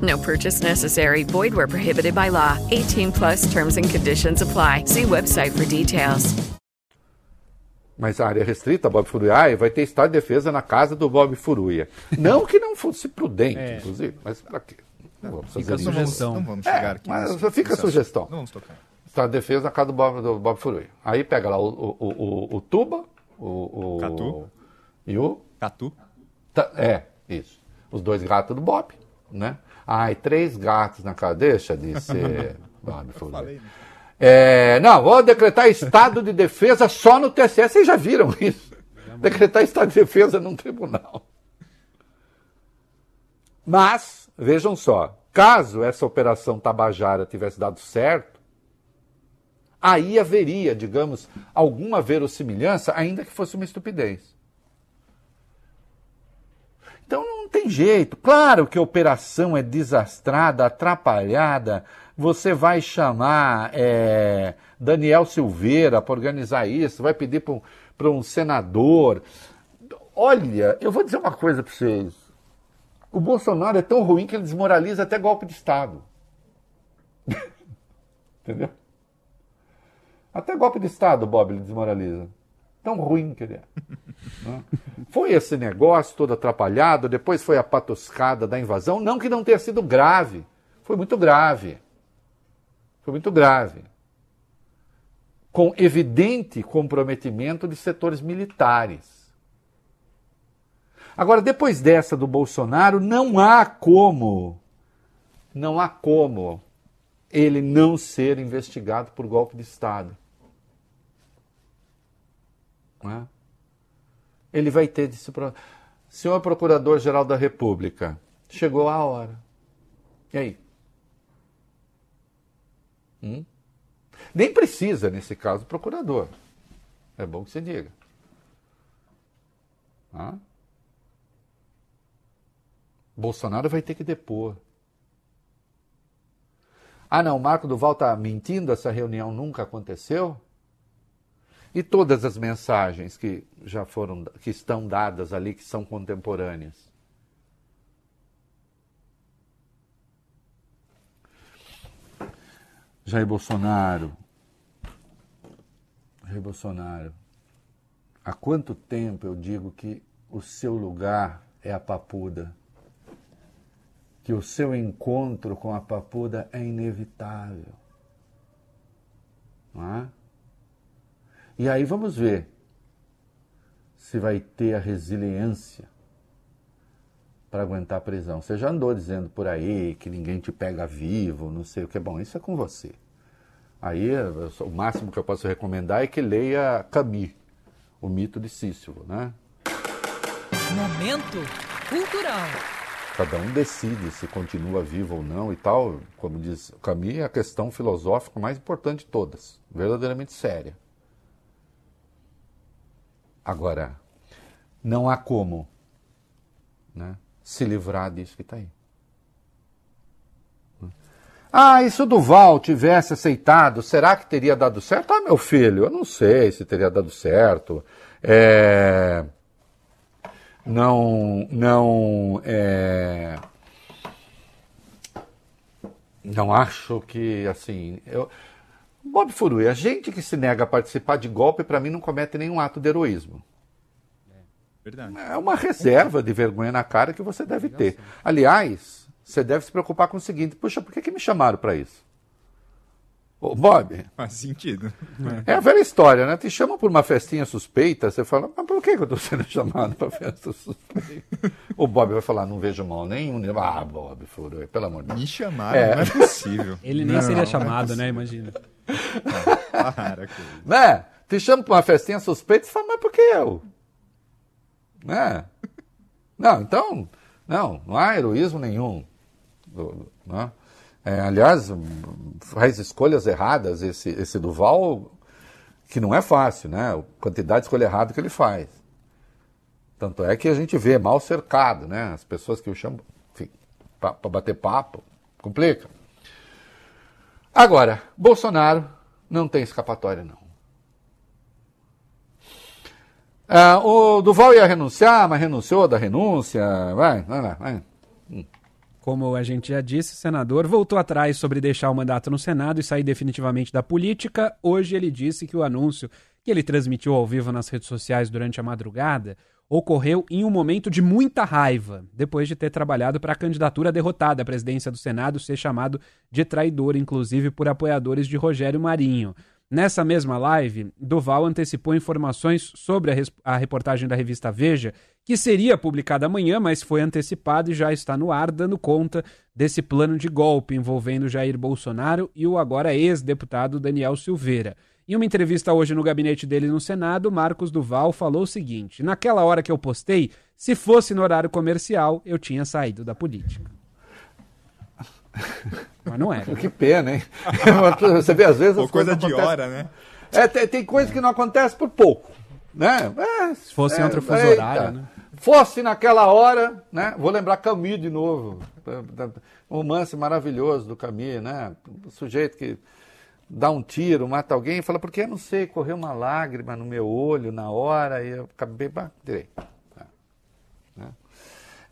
K: No purchase necessary. Void where prohibited by law. 18 plus terms and conditions apply. See website for details.
F: Mas a área restrita, Bob Furuia, vai ter estado de defesa na casa do Bob Furuia. Não que não fosse prudente, *laughs* é. inclusive, mas para quê?
D: Não vamos fica a sugestão.
F: Não vamos chegar é, aqui. Mas fica a sugestão. Não vamos tocar. Estado de defesa na casa do Bob, do Bob Furuia. Aí pega lá o, o, o, o Tuba, o, o.
G: Catu.
F: E o.
G: Catu.
F: Tá, é, isso. Os dois gatos do Bob, né? Ai, três gatos na casa. Deixa de ser. *laughs* Falei. É, não, vou decretar estado de defesa só no TSE. Vocês já viram isso? Decretar estado de defesa num tribunal. Mas, vejam só, caso essa operação Tabajara tivesse dado certo, aí haveria, digamos, alguma verossimilhança, ainda que fosse uma estupidez. Então não tem jeito. Claro que a operação é desastrada, atrapalhada. Você vai chamar é, Daniel Silveira para organizar isso, vai pedir para um, um senador. Olha, eu vou dizer uma coisa para vocês. O Bolsonaro é tão ruim que ele desmoraliza até golpe de Estado. *laughs* Entendeu? Até golpe de Estado, Bob, ele desmoraliza. Tão ruim que ele é. Foi esse negócio todo atrapalhado, depois foi a patuscada da invasão. Não que não tenha sido grave. Foi muito grave. Foi muito grave. Com evidente comprometimento de setores militares. Agora, depois dessa do Bolsonaro, não há como, não há como ele não ser investigado por golpe de Estado. É? Ele vai ter de se. Senhor Procurador-Geral da República, chegou a hora. E aí? Hum? Nem precisa, nesse caso, procurador. É bom que você diga. Bolsonaro vai ter que depor. Ah, não, o Marco Duval está mentindo, essa reunião nunca aconteceu? E todas as mensagens que já foram, que estão dadas ali, que são contemporâneas? Jair Bolsonaro. Jair Bolsonaro. Há quanto tempo eu digo que o seu lugar é a papuda? que o seu encontro com a papuda é inevitável. Não é? E aí vamos ver se vai ter a resiliência para aguentar a prisão. Você já andou dizendo por aí que ninguém te pega vivo, não sei o que. Bom, isso é com você. Aí o máximo que eu posso recomendar é que leia Camus, o mito de Sísifo, né?
B: Momento cultural.
F: Cada um decide se continua vivo ou não e tal. Como diz Camus, é a questão filosófica mais importante de todas, verdadeiramente séria. Agora, não há como né, se livrar disso que está aí. Ah, e se o Duval tivesse aceitado, será que teria dado certo? Ah, meu filho, eu não sei se teria dado certo. É não não é, não acho que assim eu, Bob Furui, a gente que se nega a participar de golpe para mim não comete nenhum ato de heroísmo.
G: Verdade.
F: É uma reserva de vergonha na cara que você deve ter. Aliás, você deve se preocupar com o seguinte: puxa, por que, que me chamaram para isso? Ô, Bob.
G: Faz sentido.
F: É a velha história, né? Te chamam por uma festinha suspeita, você fala, mas por que, eu estou sendo *laughs* chamado para festa suspeita? o Bob vai falar, não vejo mal nenhum. Ah, Bob, furou, pelo amor de Deus.
G: Me chamaram, é. não é possível. *laughs*
D: Ele nem
G: não,
D: seria não, chamado, não é né? Imagina.
F: Não, para, né? Te chamam para uma festinha suspeita, você fala, mas por que eu? Né? Não, então, não, não há heroísmo nenhum. Né? É, aliás, faz escolhas erradas esse, esse Duval, que não é fácil, né? A quantidade de escolha errada que ele faz. Tanto é que a gente vê mal cercado, né? As pessoas que o chamam, para bater papo, complica. Agora, Bolsonaro não tem escapatória, não. Ah, o Duval ia renunciar, mas renunciou da renúncia. Vai, vai, vai. vai.
D: Como a gente já disse, o senador voltou atrás sobre deixar o mandato no Senado e sair definitivamente da política. Hoje ele disse que o anúncio que ele transmitiu ao vivo nas redes sociais durante a madrugada ocorreu em um momento de muita raiva, depois de ter trabalhado para a candidatura derrotada à presidência do Senado ser chamado de traidor, inclusive por apoiadores de Rogério Marinho. Nessa mesma live, Duval antecipou informações sobre a, a, reportagem da revista Veja, que seria publicada amanhã, mas foi antecipada e já está no ar, dando conta desse plano de golpe envolvendo Jair Bolsonaro e o agora ex-deputado Daniel Silveira. Em uma entrevista hoje no gabinete dele no Senado, Marcos Duval falou o seguinte: Naquela hora que eu postei, se fosse no horário comercial, eu tinha saído da política. Mas não é. *laughs*
F: que pena, hein? *laughs* Você vê, às vezes.
G: Ou coisa de acontecem... hora, né?
F: É, tem, tem coisa que não acontece por pouco. Né?
D: É, Se fosse é, outro fuso eita. horário, né?
F: Fosse naquela hora, né? Vou lembrar Camus de novo. Um romance maravilhoso do Camus, né? O sujeito que dá um tiro, mata alguém e fala, porque eu não sei, correu uma lágrima no meu olho na hora e eu acabei. Bah, direito.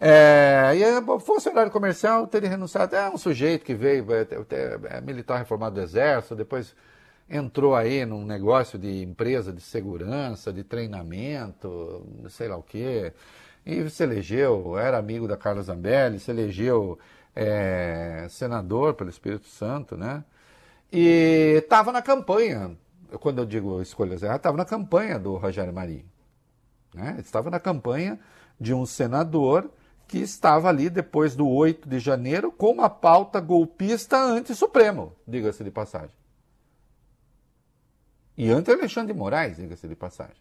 F: É, e fosse horário comercial, teria renunciado. É um sujeito que veio, é, é militar reformado do Exército, depois entrou aí num negócio de empresa de segurança, de treinamento, sei lá o quê, e se elegeu, era amigo da Carla Zambelli, se elegeu é, senador pelo Espírito Santo, né? E estava na campanha, quando eu digo escolhas erradas, estava na campanha do Rogério Marinho. Né? Estava na campanha de um senador que estava ali depois do 8 de janeiro com uma pauta golpista anti-supremo, diga-se de passagem. E ante Alexandre de Moraes, diga-se de passagem.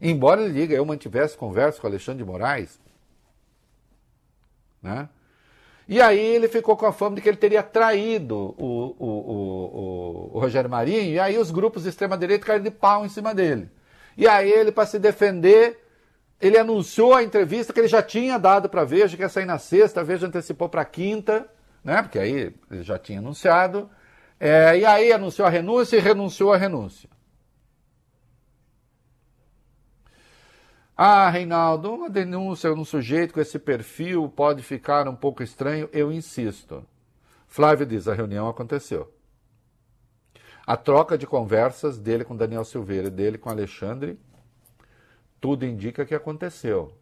F: Embora ele diga, eu mantivesse conversa com Alexandre de Moraes, né? E aí ele ficou com a fama de que ele teria traído o, o, o, o Rogério Marinho, e aí os grupos de extrema-direita caíram de pau em cima dele. E aí ele, para se defender, ele anunciou a entrevista que ele já tinha dado para a Veja, que ia sair na sexta, a Veja antecipou para quinta, né? porque aí ele já tinha anunciado. É, e aí anunciou a renúncia e renunciou à renúncia. Ah, Reinaldo, uma denúncia num sujeito com esse perfil pode ficar um pouco estranho, eu insisto. Flávio diz: a reunião aconteceu. A troca de conversas dele com Daniel Silveira e dele com Alexandre, tudo indica que aconteceu.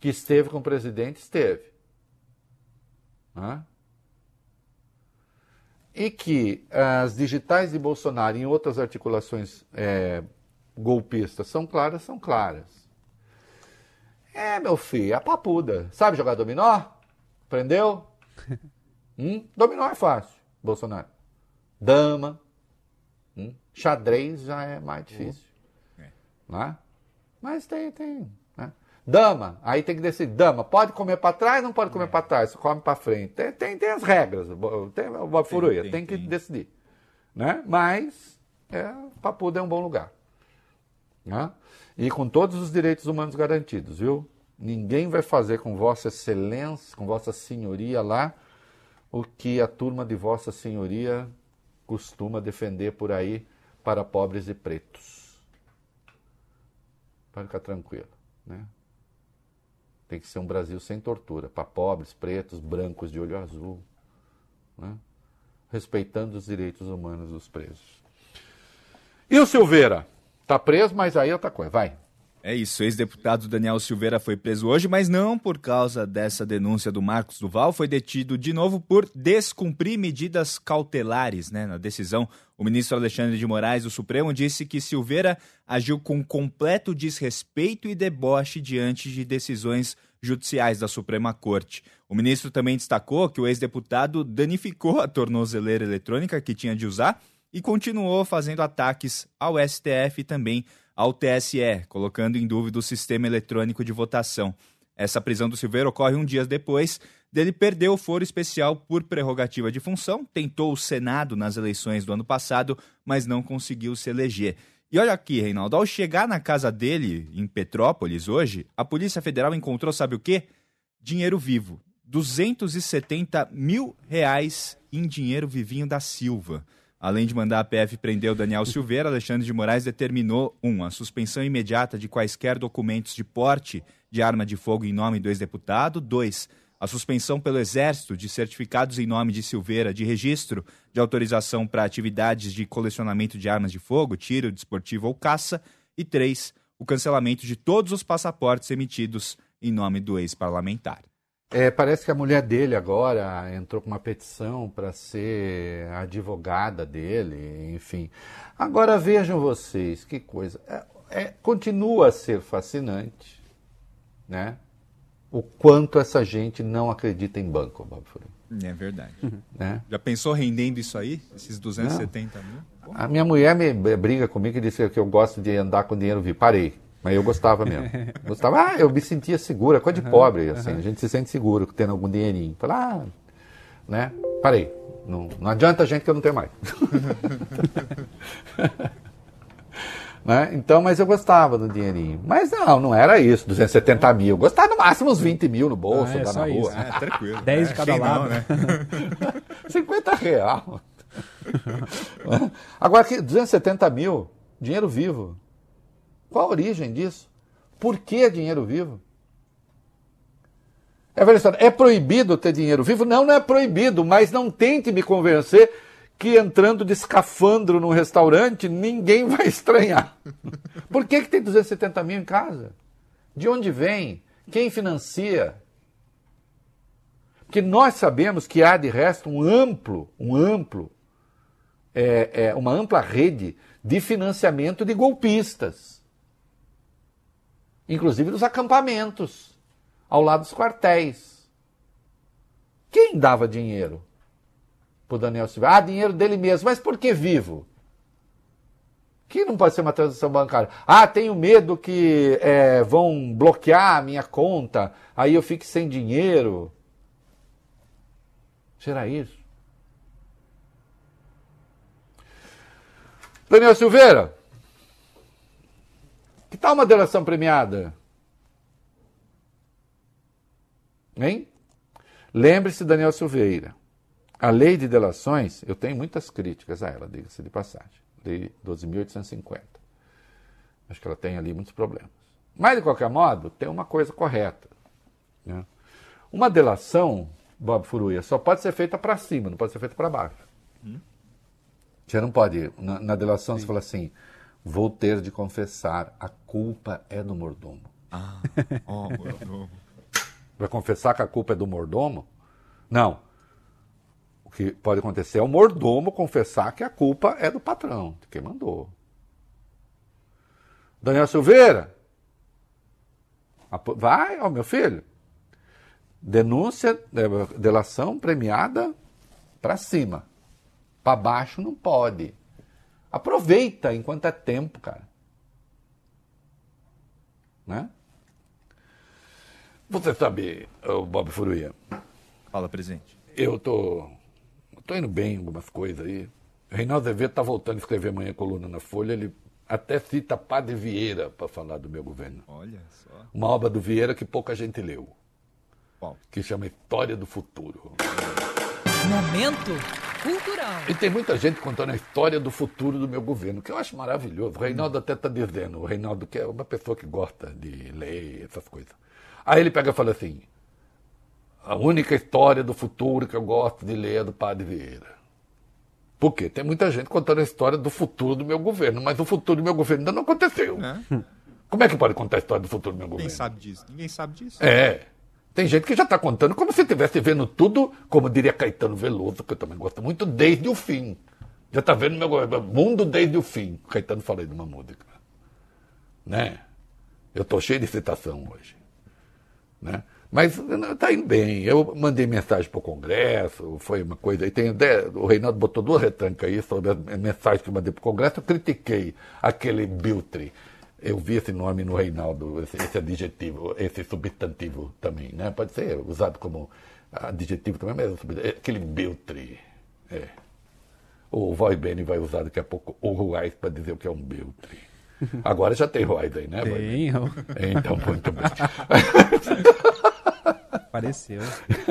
F: Que esteve com o presidente, esteve. E que as digitais de Bolsonaro e outras articulações é, golpistas são claras, são claras. É, meu filho, é papuda. Sabe jogar dominó? Aprendeu? *laughs* hum? Dominó é fácil, Bolsonaro. Dama. Hum? Xadrez já é mais difícil. Né? Mas tem, tem. Né? Dama, aí tem que decidir. Dama, pode comer para trás não pode comer é. para trás? Come para frente. Tem, tem, tem, as regras. Tem, o Furuia, tem, tem, tem, que decidir. Né? Mas, é, Papuda é um bom lugar. Né? E com todos os direitos humanos garantidos, viu? Ninguém vai fazer com Vossa Excelência, com Vossa Senhoria lá, o que a turma de Vossa Senhoria costuma defender por aí para pobres e pretos. Pode ficar tranquilo, né? Tem que ser um Brasil sem tortura, para pobres, pretos, brancos de olho azul, né? respeitando os direitos humanos dos presos. E o Silveira? Tá preso, mas aí é outra coisa. Vai.
G: É isso, ex-deputado Daniel Silveira foi preso hoje, mas não por causa dessa denúncia do Marcos Duval, foi detido de novo por descumprir medidas cautelares, né? Na decisão, o ministro Alexandre de Moraes do Supremo disse que Silveira agiu com completo desrespeito e deboche diante de decisões judiciais da Suprema Corte. O ministro também destacou que o ex-deputado danificou a tornozeleira eletrônica que tinha de usar e continuou fazendo ataques ao STF e também ao TSE, colocando em dúvida o sistema eletrônico de votação. Essa prisão do Silveira ocorre um dia depois dele perder o foro especial por prerrogativa de função, tentou o Senado nas eleições do ano passado, mas não conseguiu se eleger. E olha aqui, Reinaldo, ao chegar na casa dele, em Petrópolis, hoje, a Polícia Federal encontrou, sabe o quê? Dinheiro vivo. 270 mil reais em dinheiro vivinho da Silva. Além de mandar a PF prender o Daniel Silveira, Alexandre de Moraes determinou: 1. Um, a suspensão imediata de quaisquer documentos de porte de arma de fogo em nome do ex-deputado. 2. A suspensão pelo Exército de certificados em nome de Silveira de registro de autorização para atividades de colecionamento de armas de fogo, tiro, desportivo ou caça. E 3. O cancelamento de todos os passaportes emitidos em nome do ex-parlamentar.
F: É, parece que a mulher dele agora entrou com uma petição para ser advogada dele, enfim. Agora vejam vocês, que coisa. É, é, continua a ser fascinante, né? O quanto essa gente não acredita em banco, Bob Fury.
G: É verdade. Né? Já pensou rendendo isso aí? Esses 270 não. mil?
F: A minha mulher me briga comigo e disse que eu gosto de andar com dinheiro vivo. Parei. Mas eu gostava mesmo. *laughs* Gostava, ah, eu me sentia segura, coisa de pobre, assim. A gente se sente seguro tendo algum dinheirinho. Falei, ah, né? Parei. Não, não adianta a gente que eu não tenho mais. *laughs* né? Então, mas eu gostava do dinheirinho. Mas não, não era isso, 270 mil. Gostava no máximo uns 20 mil no bolso, ah, é, na rua.
G: É, tranquilo. *laughs*
D: 10 de cada lado. Não, né?
F: 50 real. Agora, 270 mil, dinheiro vivo. Qual a origem disso? Por que dinheiro vivo? É velha história. É proibido ter dinheiro vivo? Não, não é proibido, mas não tente me convencer que entrando de escafandro num restaurante ninguém vai *laughs* estranhar. Por que, que tem 270 mil em casa? De onde vem? Quem financia? Porque nós sabemos que há de resto um amplo, um amplo, é, é, uma ampla rede de financiamento de golpistas inclusive nos acampamentos, ao lado dos quartéis. Quem dava dinheiro para o Daniel Silveira? Ah, dinheiro dele mesmo. Mas por que vivo? Que não pode ser uma transação bancária. Ah, tenho medo que é, vão bloquear a minha conta, aí eu fique sem dinheiro. Será isso? Daniel Silveira, que tal uma delação premiada? Hein? Lembre-se, Daniel Silveira, a lei de delações, eu tenho muitas críticas a ela, diga-se de passagem. Lei 12.850. Acho que ela tem ali muitos problemas. Mas, de qualquer modo, tem uma coisa correta. Né? Uma delação, Bob Furuia, só pode ser feita para cima, não pode ser feita para baixo. Hum? Você não pode, na, na delação, Sim. você fala assim: Vou ter de confessar, a culpa é do mordomo.
G: Ah, oh, *laughs* mordomo.
F: Para confessar que a culpa é do mordomo? Não. O que pode acontecer é o mordomo confessar que a culpa é do patrão, de quem mandou. Daniel Silveira, vai, ó, meu filho. Denúncia, é, delação premiada para cima. Para baixo não pode. Aproveita enquanto é tempo, cara. Né? Você sabe, Bob Furuia.
G: Fala, presidente.
F: Eu tô, tô indo bem em algumas coisas aí. O Reinaldo Azevedo tá voltando a escrever amanhã coluna na Folha. Ele até cita Padre Vieira para falar do meu governo.
G: Olha só.
F: Uma obra do Vieira que pouca gente leu. Qual? Que chama História do Futuro.
B: Momento cultural.
F: E tem muita gente contando a história do futuro do meu governo, que eu acho maravilhoso. O Reinaldo até está dizendo, o Reinaldo que é uma pessoa que gosta de ler essas coisas. Aí ele pega e fala assim, a única história do futuro que eu gosto de ler é do Padre Vieira. Por quê? Tem muita gente contando a história do futuro do meu governo, mas o futuro do meu governo ainda não aconteceu. É. Como é que pode contar a história do futuro do meu governo?
G: Ninguém sabe disso. Ninguém sabe disso.
F: É. Tem gente que já está contando como se estivesse vendo tudo, como diria Caetano Veloso, que eu também gosto muito, desde o fim. Já está vendo meu mundo desde o fim. Caetano falei de uma música. Né? Eu estou cheio de citação hoje. Né? Mas está indo bem. Eu mandei mensagem para o Congresso, foi uma coisa. E tem, o Reinaldo botou duas retancas aí sobre as mensagens que eu mandei para o Congresso. Eu critiquei aquele Biltre eu vi esse nome no Reinaldo, esse, esse, adjetivo, esse substantivo também, né? Pode ser usado como adjetivo também, mas é aquele Beltre. É. O Roy Benny vai usar daqui a pouco o Ruais para dizer o que é um Beltre. *laughs* Agora já tem Ruais aí, né?
D: Tem.
F: Então, muito bem. *laughs*
D: Apareceu.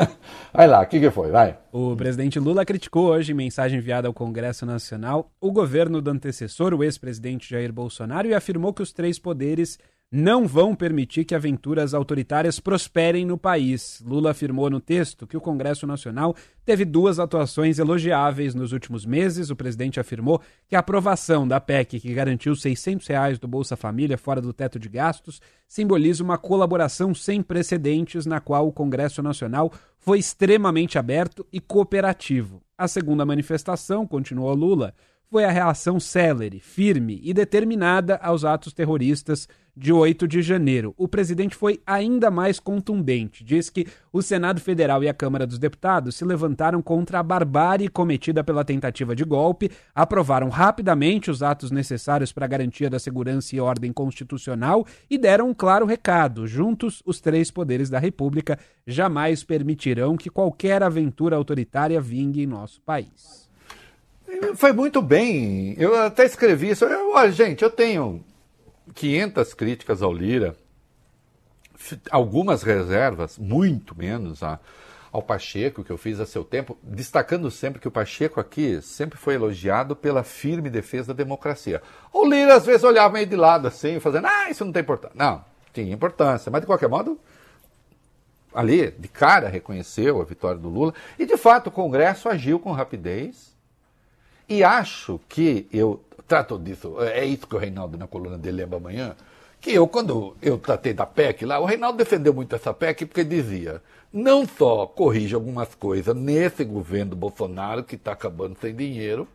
D: *laughs*
F: Vai lá, o que, que foi? Vai.
D: O presidente Lula criticou hoje, em mensagem enviada ao Congresso Nacional, o governo do antecessor, o ex-presidente Jair Bolsonaro, e afirmou que os três poderes não vão permitir que aventuras autoritárias prosperem no país. Lula afirmou no texto que o Congresso Nacional teve duas atuações elogiáveis nos últimos meses. O presidente afirmou que a aprovação da PEC, que garantiu 600 reais do Bolsa Família fora do teto de gastos, simboliza uma colaboração sem precedentes na qual o Congresso Nacional foi extremamente aberto e cooperativo. A segunda manifestação, continuou Lula, foi a reação célere, firme e determinada aos atos terroristas de 8 de janeiro. O presidente foi ainda mais contundente. Diz que o Senado Federal e a Câmara dos Deputados se levantaram contra a barbárie cometida pela tentativa de golpe, aprovaram rapidamente os atos necessários para a garantia da segurança e ordem constitucional e deram um claro recado: juntos, os três poderes da República jamais permitirão que qualquer aventura autoritária vingue em nosso país.
F: Foi muito bem. Eu até escrevi isso. Eu, olha, gente, eu tenho 500 críticas ao Lira, algumas reservas, muito menos a, ao Pacheco, que eu fiz a seu tempo, destacando sempre que o Pacheco aqui sempre foi elogiado pela firme defesa da democracia. O Lira às vezes olhava meio de lado assim, fazendo, ah, isso não tem importância. Não, tinha importância, mas de qualquer modo, ali, de cara, reconheceu a vitória do Lula, e de fato o Congresso agiu com rapidez e acho que eu trato disso, é isso que o Reinaldo na coluna dele lembra amanhã, que eu, quando eu tratei da PEC lá, o Reinaldo defendeu muito essa PEC porque dizia, não só corrige algumas coisas nesse governo do Bolsonaro, que está acabando sem dinheiro,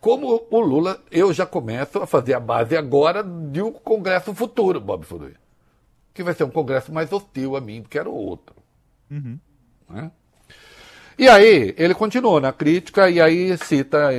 F: como o Lula, eu já começo a fazer a base agora de um Congresso futuro, Bob Furuia. Que vai ser um Congresso mais hostil a mim do que era o outro.
G: Uhum.
F: Né? E aí, ele continuou na crítica e aí cita,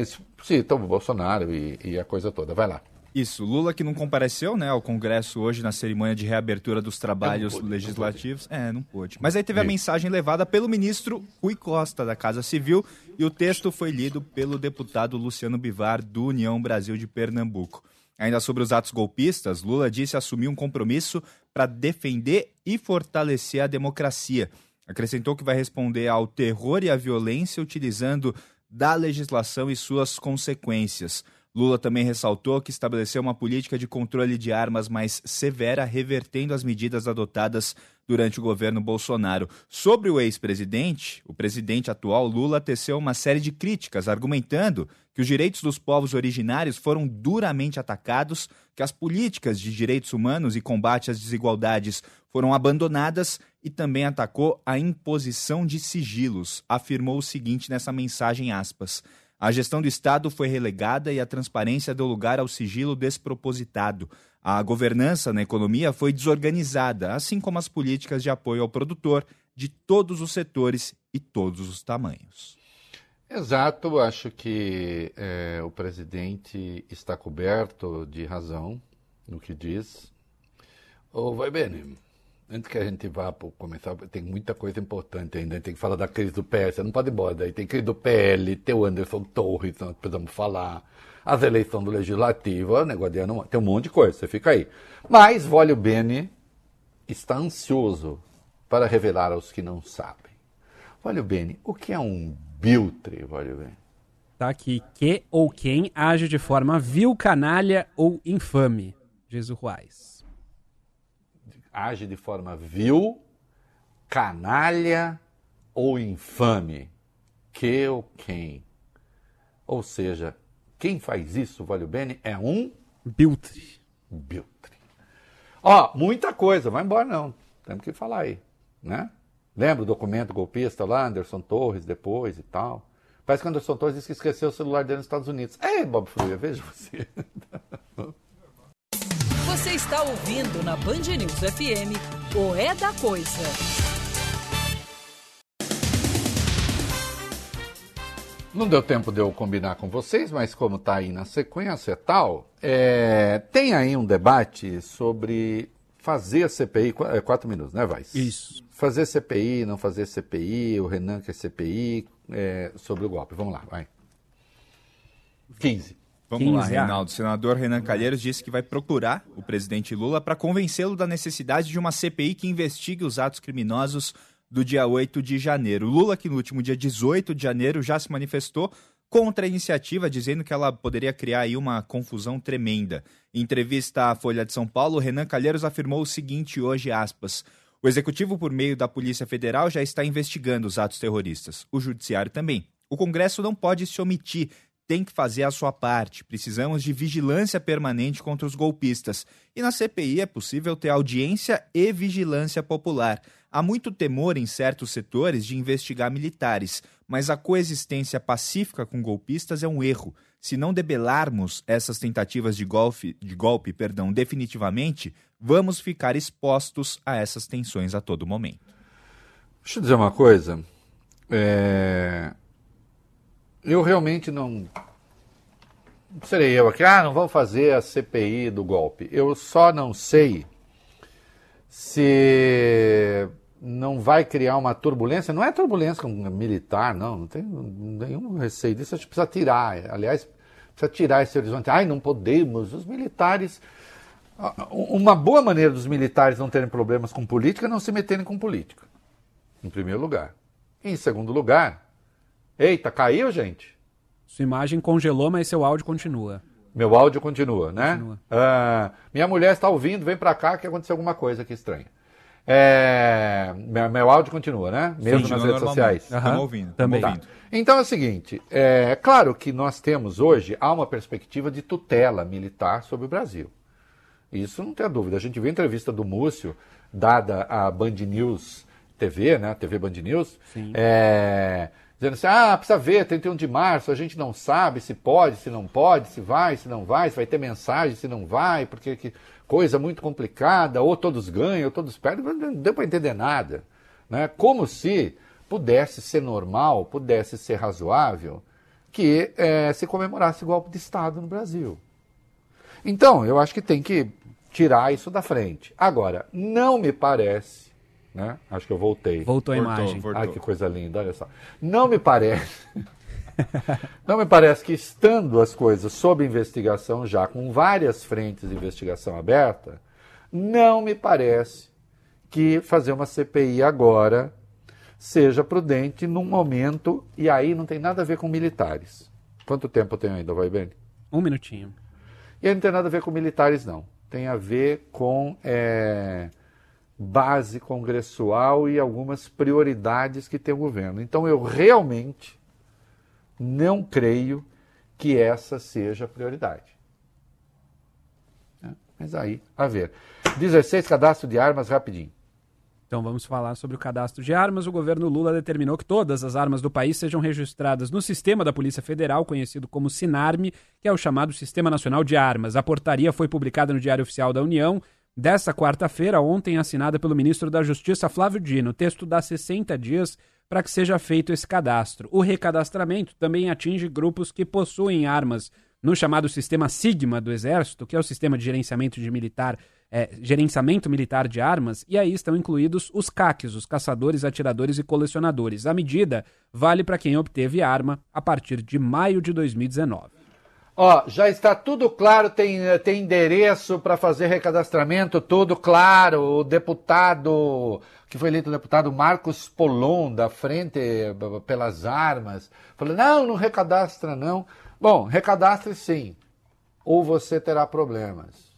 F: cita o Bolsonaro e, e a coisa toda. Vai lá.
G: Isso, Lula que não compareceu né, ao Congresso hoje na cerimônia de reabertura dos trabalhos
F: Não pôde,
G: legislativos. é, não pôde. Mas aí teve a mensagem levada pelo ministro Rui Costa, da Casa Civil, e o texto foi lido pelo deputado Luciano Bivar, do União Brasil de Pernambuco. Ainda sobre os atos golpistas, Lula disse assumir um compromisso para defender e fortalecer a democracia. Acrescentou que vai responder ao terror e à violência utilizando da legislação e suas consequências. Lula também ressaltou que estabeleceu uma política de controle de armas mais severa, revertendo as medidas adotadas durante o governo Bolsonaro. Sobre o ex-presidente, o presidente atual Lula teceu uma série de críticas, argumentando que os direitos dos povos originários foram duramente atacados, que as políticas de direitos humanos e combate às desigualdades foram abandonadas e também atacou a imposição de sigilos. Afirmou o seguinte nessa mensagem aspas: a gestão do Estado foi relegada e a transparência deu lugar ao sigilo despropositado. A governança na economia foi desorganizada, assim como as políticas de apoio ao produtor de todos os setores e todos os tamanhos.
F: Exato, acho que é, o presidente está coberto de razão no que diz. Oh, vai bem, Antes que a gente vá para começar, tem muita coisa importante ainda. Tem que falar da crise do PS, você não pode ir embora. Daí tem crise do PL, tem o Anderson Torres, nós precisamos falar. As eleições do Legislativo, o negócio de ano, tem um monte de coisa, você fica aí. Mas Vólio Bene está ansioso para revelar aos que não sabem. Vólio Bene, o que é um biltre, Vólio Bene?
D: Tá aqui, que ou quem age de forma vil, canalha ou infame, diz o Ruais
F: age de forma vil, canalha ou infame. Que ou quem? Ou seja, quem faz isso, vale o bene, é um
D: biltre.
F: Biltre. Ó, muita coisa, vai embora não. Temos que falar aí, né? Lembra o documento golpista lá, Anderson Torres depois e tal? Parece que Anderson Torres disse que esqueceu o celular dele nos Estados Unidos. Ei, Bob Fruia, veja você. *laughs*
B: Está ouvindo na Band News FM o É da Coisa.
F: Não deu tempo de eu combinar com vocês, mas como está aí na sequência e tal, é, tem aí um debate sobre fazer a CPI, é, quatro minutos, né, Vais?
D: Isso.
F: Fazer CPI, não fazer CPI, o Renan quer CPI, é, sobre o golpe. Vamos lá, vai. 15.
G: Vamos 15, lá, Reinaldo. O senador Renan Calheiros disse que vai procurar o presidente Lula para convencê-lo da necessidade de uma CPI que investigue os atos criminosos do dia 8 de janeiro. Lula, que no último dia 18 de janeiro já se manifestou contra a iniciativa, dizendo que ela poderia criar aí uma confusão tremenda. Em entrevista à Folha de São Paulo, Renan Calheiros afirmou o seguinte hoje, aspas, o executivo, por meio da Polícia Federal, já está investigando os atos terroristas. O judiciário também. O Congresso não pode se omitir tem que fazer a sua parte. Precisamos de vigilância permanente contra os golpistas. E na CPI é possível ter audiência e vigilância popular. Há muito temor em certos setores de investigar militares, mas a coexistência pacífica com golpistas é um erro. se não debelarmos essas tentativas de golpe, de golpe perdão, definitivamente, vamos ficar expostos a essas tensões a todo momento.
F: Deixa eu dizer uma coisa. É... Eu realmente não. Serei eu aqui, ah, não vamos fazer a CPI do golpe. Eu só não sei se não vai criar uma turbulência. Não é turbulência militar, não. Não tem nenhum receio disso. A gente precisa tirar. Aliás, precisa tirar esse horizonte. Ai, não podemos. Os militares. Uma boa maneira dos militares não terem problemas com política é não se meterem com política. Em primeiro lugar. Em segundo lugar, eita, caiu, gente?
D: Sua imagem congelou, mas seu áudio continua.
F: Meu áudio continua, né? Continua. Ah, minha mulher está ouvindo, vem para cá que aconteceu alguma coisa aqui estranha. É, meu, meu, áudio continua, né? Mesmo Sim, nas redes sociais.
G: Estamos uhum. ouvindo.
F: Também. Tá. Então é o seguinte: é claro que nós temos hoje há uma perspectiva de tutela militar sobre o Brasil. Isso não tem dúvida. A gente viu a entrevista do Múcio, dada a Band News TV, né? TV Band News. Sim. É, dizendo assim: ah, precisa ver, 31 de março, a gente não sabe se pode, se não pode, se vai, se não vai, se vai ter mensagem, se não vai, porque. Que coisa muito complicada, ou todos ganham, ou todos perdem, não deu para entender nada. Né? Como se pudesse ser normal, pudesse ser razoável que é, se comemorasse o golpe de Estado no Brasil. Então, eu acho que tem que tirar isso da frente. Agora, não me parece, né? Acho que eu voltei.
D: Voltou a imagem.
F: Voltou. Ai, que coisa linda, olha só. Não me parece *laughs* Não me parece que, estando as coisas sob investigação, já com várias frentes de investigação aberta, não me parece que fazer uma CPI agora seja prudente num momento, e aí não tem nada a ver com militares. Quanto tempo eu tenho ainda, vai bem?
D: Um minutinho.
F: E aí não tem nada a ver com militares, não. Tem a ver com é, base congressual e algumas prioridades que tem o governo. Então eu realmente não creio que essa seja a prioridade. É, mas aí, a ver. 16, cadastro de armas, rapidinho.
D: Então vamos falar sobre o cadastro de armas. O governo Lula determinou que todas as armas do país sejam registradas no sistema da Polícia Federal, conhecido como SINARME, que é o chamado Sistema Nacional de Armas. A portaria foi publicada no Diário Oficial da União desta quarta-feira, ontem assinada pelo ministro da Justiça Flávio Dino. O texto dá 60 dias para que seja feito esse cadastro. O recadastramento também atinge grupos que possuem armas no chamado sistema Sigma do Exército, que é o sistema de gerenciamento de militar, é, gerenciamento militar de armas, e aí estão incluídos os CACs, os caçadores, atiradores e colecionadores. A medida vale para quem obteve arma a partir de maio de 2019.
F: Ó, já está tudo claro, tem, tem endereço para fazer recadastramento, tudo claro. O deputado, que foi eleito deputado Marcos Polon, da Frente pelas Armas, falou: não, não recadastra não. Bom, recadastre sim, ou você terá problemas.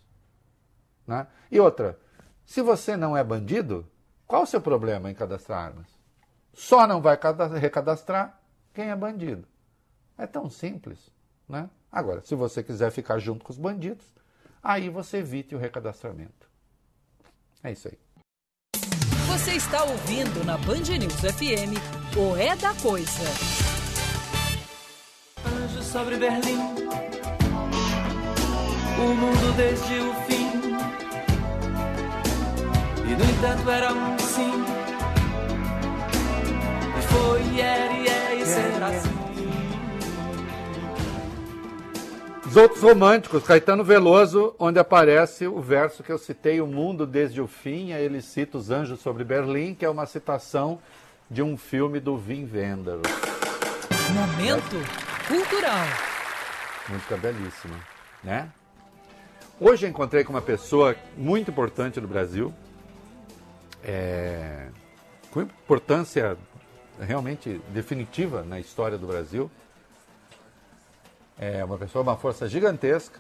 F: Né? E outra, se você não é bandido, qual o seu problema em cadastrar armas? Só não vai recadastrar quem é bandido. É tão simples, né? Agora, se você quiser ficar junto com os bandidos, aí você evite o recadastramento. É isso aí.
B: Você está ouvindo na Band News FM o É da Coisa.
E: Anjo sobre Berlim, o mundo desde o fim. E no entanto era um sim. E foi, era e é e será assim.
F: Os outros românticos, Caetano Veloso, onde aparece o verso que eu citei, O Mundo Desde o Fim, aí ele cita Os Anjos sobre Berlim, que é uma citação de um filme do Wim Wenders.
B: Momento cultural.
F: Música belíssima, né? Hoje eu encontrei com uma pessoa muito importante do Brasil, é, com importância realmente definitiva na história do Brasil, é uma pessoa, uma força gigantesca.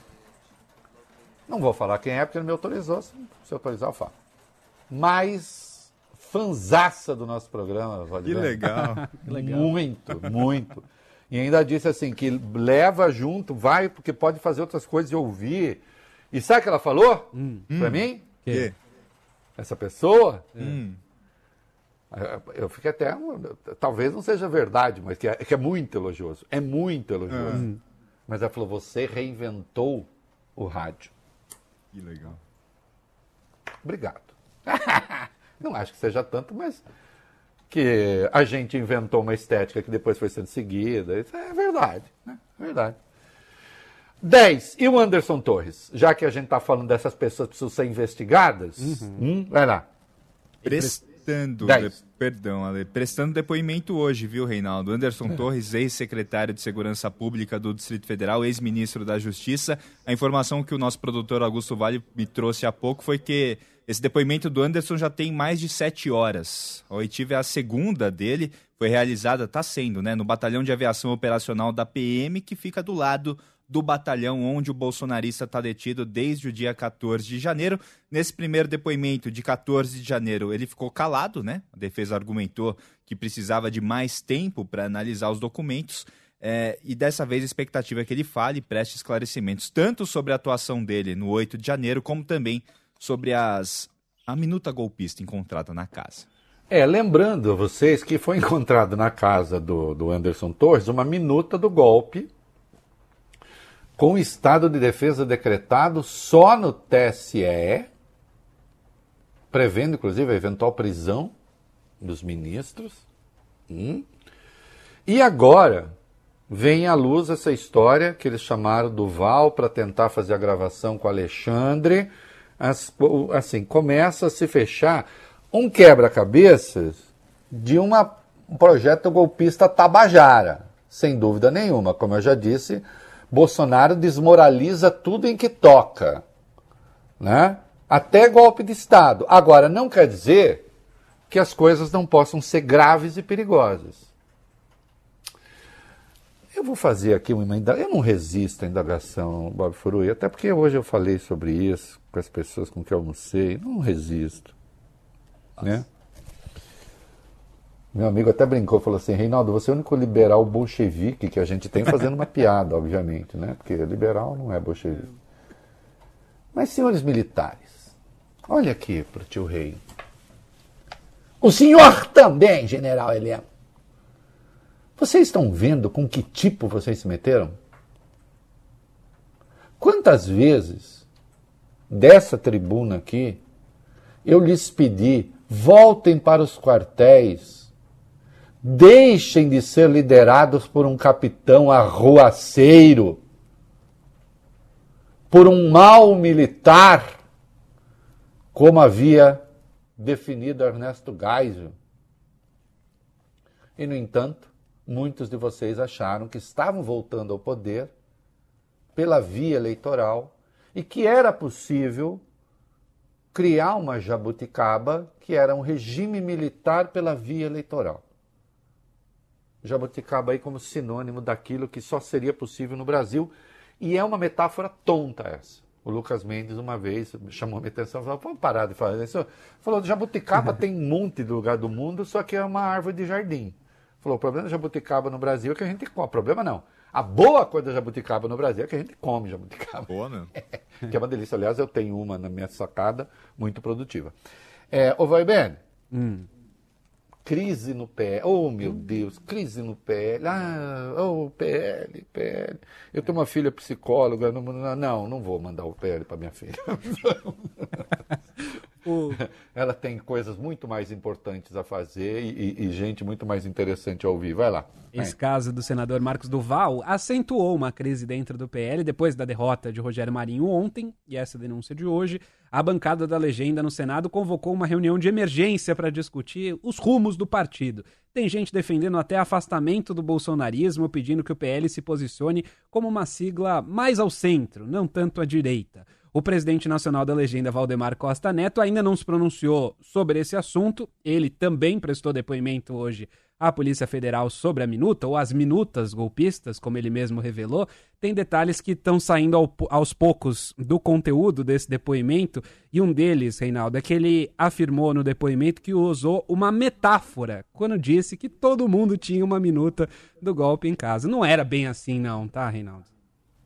F: Não vou falar quem é, porque ele me autorizou. Se, se autorizar, eu falo. Mas fanzaça do nosso programa,
G: Que legal.
F: que *laughs* legal. Muito, muito. E ainda disse assim, que leva junto, vai, porque pode fazer outras coisas e ouvir. E sabe o que ela falou hum. pra hum. mim?
G: Que?
F: Essa pessoa...
G: Hum.
F: Eu fiquei até. Talvez não seja verdade, mas que é, que é muito elogioso. É muito elogioso. Hum. Mas ela falou: você reinventou o rádio.
G: Que legal.
F: Obrigado. *laughs* Não acho que seja tanto, mas que a gente inventou uma estética que depois foi sendo seguida. Isso é verdade, né? É verdade. 10. E o Anderson Torres? Já que a gente está falando dessas pessoas que precisam ser investigadas, uhum. hum, vai lá.
G: Prestando, de, perdão, Ale, prestando depoimento hoje, viu, Reinaldo? Anderson é. Torres, ex-secretário de Segurança Pública do Distrito Federal, ex-ministro da Justiça. A informação que o nosso produtor Augusto Vale me trouxe há pouco foi que esse depoimento do Anderson já tem mais de sete horas. A oitiva é a segunda dele, foi realizada, está sendo, né, no Batalhão de Aviação Operacional da PM, que fica do lado do batalhão onde o bolsonarista está detido desde o dia 14 de janeiro. Nesse primeiro depoimento de 14 de janeiro, ele ficou calado, né? A defesa argumentou que precisava de mais tempo para analisar os documentos. É, e dessa vez a expectativa é que ele fale e preste esclarecimentos, tanto sobre a atuação dele no 8 de janeiro, como também sobre as, a minuta golpista encontrada na casa.
F: É, lembrando a vocês que foi *laughs* encontrado na casa do, do Anderson Torres uma minuta do golpe com estado de defesa decretado só no TSE, prevendo inclusive a eventual prisão dos ministros. Hum. E agora vem à luz essa história que eles chamaram do Val para tentar fazer a gravação com Alexandre. As, assim, começa a se fechar um quebra-cabeças de uma, um projeto golpista tabajara, sem dúvida nenhuma. Como eu já disse, Bolsonaro desmoraliza tudo em que toca, né? Até golpe de Estado. Agora, não quer dizer que as coisas não possam ser graves e perigosas. Eu vou fazer aqui uma indagação. Eu não resisto à indagação, Bob Furui, até porque hoje eu falei sobre isso com as pessoas com quem eu almocei. Não resisto. Né? Meu amigo até brincou, falou assim, Reinaldo, você é o único liberal bolchevique que a gente tem fazendo uma piada, obviamente, né? Porque liberal não é bolchevique. Mas, senhores militares, olha aqui para o tio rei. O senhor também, general Heleno. Vocês estão vendo com que tipo vocês se meteram? Quantas vezes dessa tribuna aqui eu lhes pedi, voltem para os quartéis, Deixem de ser liderados por um capitão arruaceiro, por um mau militar, como havia definido Ernesto Geisel. E, no entanto, muitos de vocês acharam que estavam voltando ao poder pela via eleitoral e que era possível criar uma jabuticaba que era um regime militar pela via eleitoral jabuticaba aí como sinônimo daquilo que só seria possível no Brasil. E é uma metáfora tonta essa. O Lucas Mendes, uma vez, chamou a minha atenção e falou: vamos parar de falar isso. Falou: jabuticaba tem um monte de lugar do mundo, só que é uma árvore de jardim. Falou: o problema da jabuticaba no Brasil é que a gente come. O problema não. A boa coisa da jabuticaba no Brasil é que a gente come jabuticaba.
G: Boa, né? *laughs*
F: que é uma delícia. Aliás, eu tenho uma na minha sacada, muito produtiva. É, ô, vai bem? Hum crise no PL. Oh, meu Deus, crise no PL. Ah, oh, PL, PL. Eu tenho uma filha psicóloga. Não, não, não vou mandar o PL para minha filha. *laughs* *laughs* Ela tem coisas muito mais importantes a fazer e, e, gente muito mais interessante a ouvir. Vai lá.
D: Esse caso do senador Marcos Duval acentuou uma crise dentro do PL depois da derrota de Rogério Marinho ontem e essa denúncia de hoje. A bancada da legenda no Senado convocou uma reunião de emergência para discutir os rumos do partido. Tem gente defendendo até afastamento do bolsonarismo, pedindo que o PL se posicione como uma sigla mais ao centro, não tanto à direita. O presidente nacional da legenda, Valdemar Costa Neto, ainda não se pronunciou sobre esse assunto. Ele também prestou depoimento hoje à Polícia Federal sobre a minuta, ou as minutas golpistas, como ele mesmo revelou. Tem detalhes que estão saindo ao, aos poucos do conteúdo desse depoimento, e um deles, Reinaldo, é que ele afirmou no depoimento que usou uma metáfora quando disse que todo mundo tinha uma minuta do golpe em casa. Não era bem assim, não, tá, Reinaldo?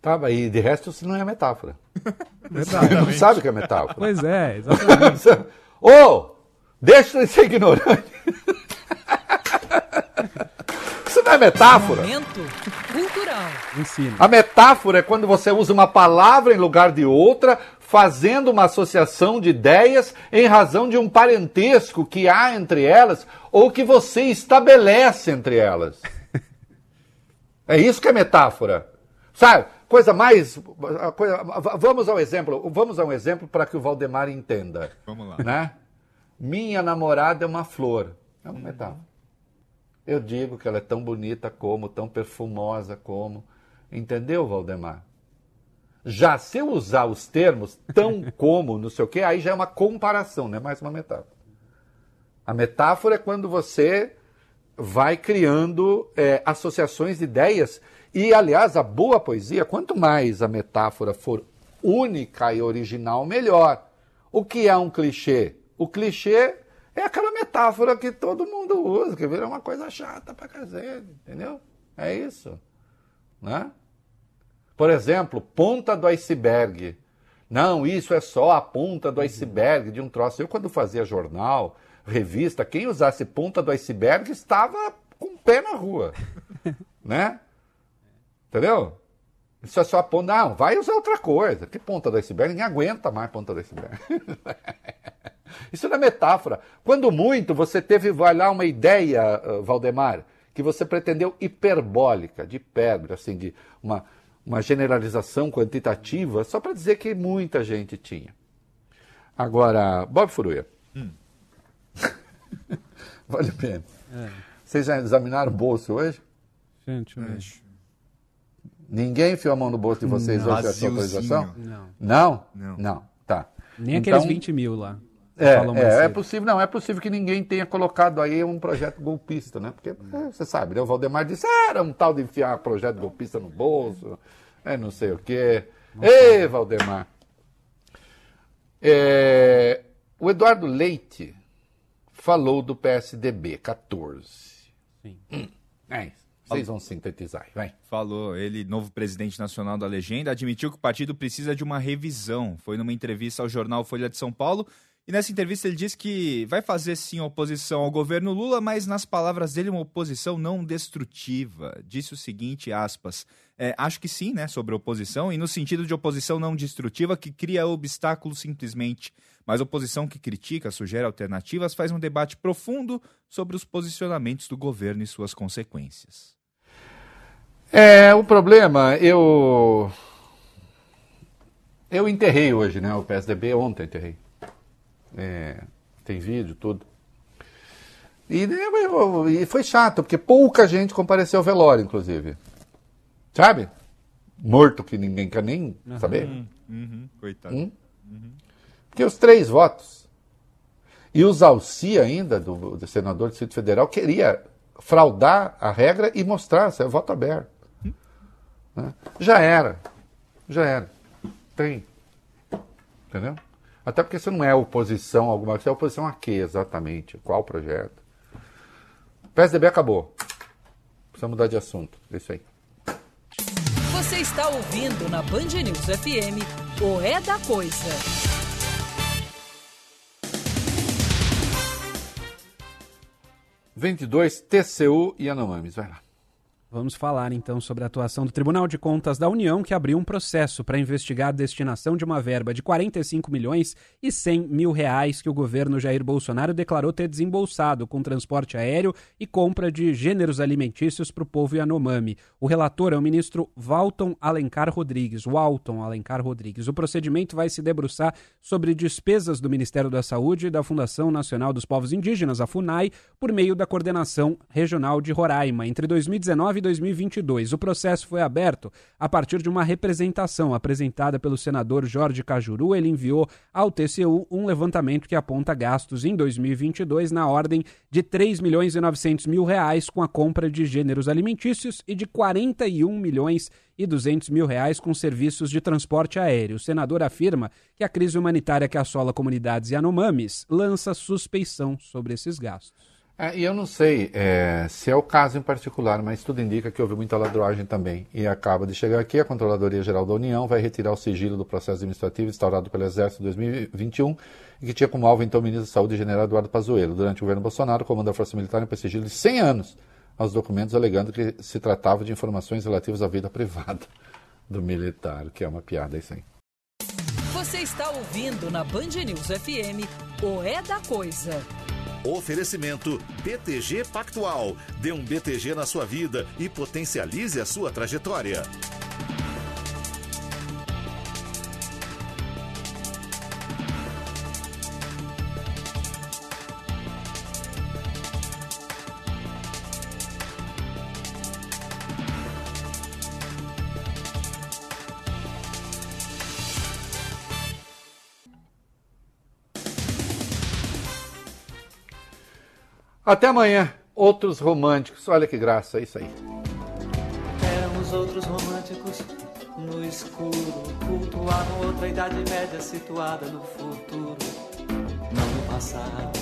F: Tá, e de resto isso não é metáfora. *laughs* Você não sabe o que é metáfora.
D: Pois é, *laughs* exatamente.
F: Ô, oh, deixa de ser ignorante. *laughs* Isso não é metáfora?
B: Momento cultural.
D: Ensina.
F: A metáfora é quando você usa uma palavra em lugar de outra, fazendo uma associação de ideias em razão de um parentesco que há entre elas ou que você estabelece entre elas. É isso que é metáfora. Sabe? Coisa mais. Coisa, vamos ao exemplo. Vamos a um exemplo para que o Valdemar entenda.
G: Vamos lá.
F: Né? Minha namorada é uma flor. É uma metáfora. Eu digo que ela é tão bonita como, tão perfumosa como. Entendeu, Valdemar? Já se eu usar os termos tão *laughs* como, não sei o quê, aí já é uma comparação, não é mais uma metáfora. A metáfora é quando você vai criando é, associações de ideias. E, aliás, a boa poesia, quanto mais a metáfora for única e original, melhor. O que é um clichê? O clichê é aquela metáfora que todo mundo usa, que vira uma coisa chata pra cacete, entendeu? É isso. Né? Por exemplo, ponta do iceberg. Não, isso é só a ponta do iceberg de um troço. Eu, quando fazia jornal, revista, quem usasse ponta do iceberg estava com o pé na rua. *laughs* né? Entendeu? Isso é só a ponta. Não, vai usar outra coisa. Que ponta do iceberg? Ninguém aguenta mais ponta do iceberg. *laughs* Isso não é metáfora. Quando muito, você teve, vai lá, uma ideia, Valdemar, que você pretendeu hiperbólica, de hipérbole, assim, de uma, uma generalização quantitativa, só para dizer que muita gente tinha. Agora, Bob Furuia. Hum. *laughs* vale a pena. É. Vocês já examinaram o bolso hoje?
D: Gente, hoje.
F: Ninguém enfiou a mão no bolso de vocês
G: não.
F: hoje essa autorização?
D: Não.
F: Não?
G: Não.
F: Não. Tá.
D: Nem então, aqueles 20 mil lá.
F: É, é, é, possível, não, é possível que ninguém tenha colocado aí um projeto golpista, né? Porque é, você sabe, né? o Valdemar disse, ah, era um tal de enfiar projeto golpista no bolso, é não sei o quê. Ei, Valdemar! É, o Eduardo Leite falou do PSDB 14.
D: Sim.
F: Hum, é isso. Vocês vão sintetizar, vai.
G: Falou, ele, novo presidente nacional da legenda, admitiu que o partido precisa de uma revisão. Foi numa entrevista ao jornal Folha de São Paulo e nessa entrevista ele disse que vai fazer sim oposição ao governo Lula, mas nas palavras dele uma oposição não destrutiva. Disse o seguinte, aspas, é, acho que sim, né, sobre oposição, e no sentido de oposição não destrutiva que cria obstáculos simplesmente, mas oposição que critica, sugere alternativas, faz um debate profundo sobre os posicionamentos do governo e suas consequências.
F: É, o problema, eu eu enterrei hoje, né, o PSDB ontem enterrei. É, tem vídeo, tudo. E, né, e, foi chato, porque pouca gente compareceu ao velório, inclusive. Sabe? Morto que ninguém quer nem uhum, saber.
G: Uhum, coitado. Hum?
F: Uhum. Porque os três votos. E o Zalci ainda, do, do senador do Distrito Federal, queria fraudar a regra e mostrar, se é voto aberto. Né? Já era. Já era. Tem. Entendeu? Até porque você não é oposição a alguma coisa, é oposição a quê exatamente? Qual projeto? PSDB acabou. Precisa mudar de assunto. É isso aí.
B: Você está ouvindo na Band News FM o É da Coisa.
F: Vinte dois TCU e Anomames. Vai lá.
D: Vamos falar então sobre a atuação do Tribunal de Contas da União, que abriu um processo para investigar a destinação de uma verba de 45 milhões e 100 mil reais que o governo Jair Bolsonaro declarou ter desembolsado com transporte aéreo e compra de gêneros alimentícios para o povo Yanomami. O relator é o ministro Walton Alencar Rodrigues. Walton Alencar Rodrigues. O procedimento vai se debruçar sobre despesas do Ministério da Saúde e da Fundação Nacional dos Povos Indígenas, a FUNAI, por meio da Coordenação Regional de Roraima. Entre 2019 e 2022. O processo foi aberto a partir de uma representação apresentada pelo senador Jorge Cajuru. Ele enviou ao TCU um levantamento que aponta gastos em 2022 na ordem de 3 milhões e 900 mil reais com a compra de gêneros alimentícios e de 41 milhões e 200 mil reais com serviços de transporte aéreo. O senador afirma que a crise humanitária que assola comunidades Yanomamis lança suspeição sobre esses gastos.
F: É, e eu não sei é, se é o caso em particular, mas tudo indica que houve muita ladroagem também. E acaba de chegar aqui, a Controladoria Geral da União vai retirar o sigilo do processo administrativo instaurado pelo Exército em 2021 e que tinha como alvo então o ministro da Saúde, general Eduardo Pazuello. Durante o governo Bolsonaro, o comando da Força Militar impôs sigilo de 100 anos aos documentos alegando que se tratava de informações relativas à vida privada *laughs* do militar, que é uma piada isso aí.
B: Você está ouvindo na Band News FM o É da Coisa.
C: Oferecimento BTG Pactual. Dê um BTG na sua vida e potencialize a sua trajetória.
F: Até amanhã, outros românticos. Olha que graça, é isso aí.
E: Éramos outros românticos no escuro, cultuavam outra idade média situada no futuro, não no passado.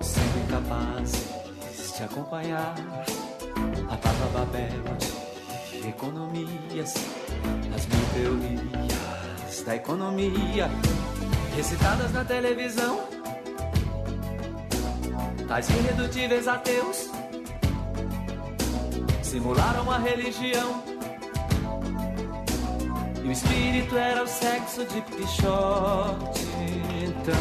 E: Sendo incapazes de acompanhar a Papa Babel de economias, as mil teorias da economia, recitadas na televisão tais irredutíveis ateus simularam a religião. E o espírito era o sexo de Pichote. Então.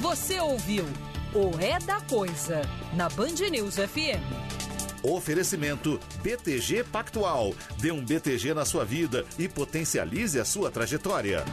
B: Você ouviu o É da Coisa na Band News FM.
C: Oferecimento BTG Pactual. Dê um BTG na sua vida e potencialize a sua trajetória.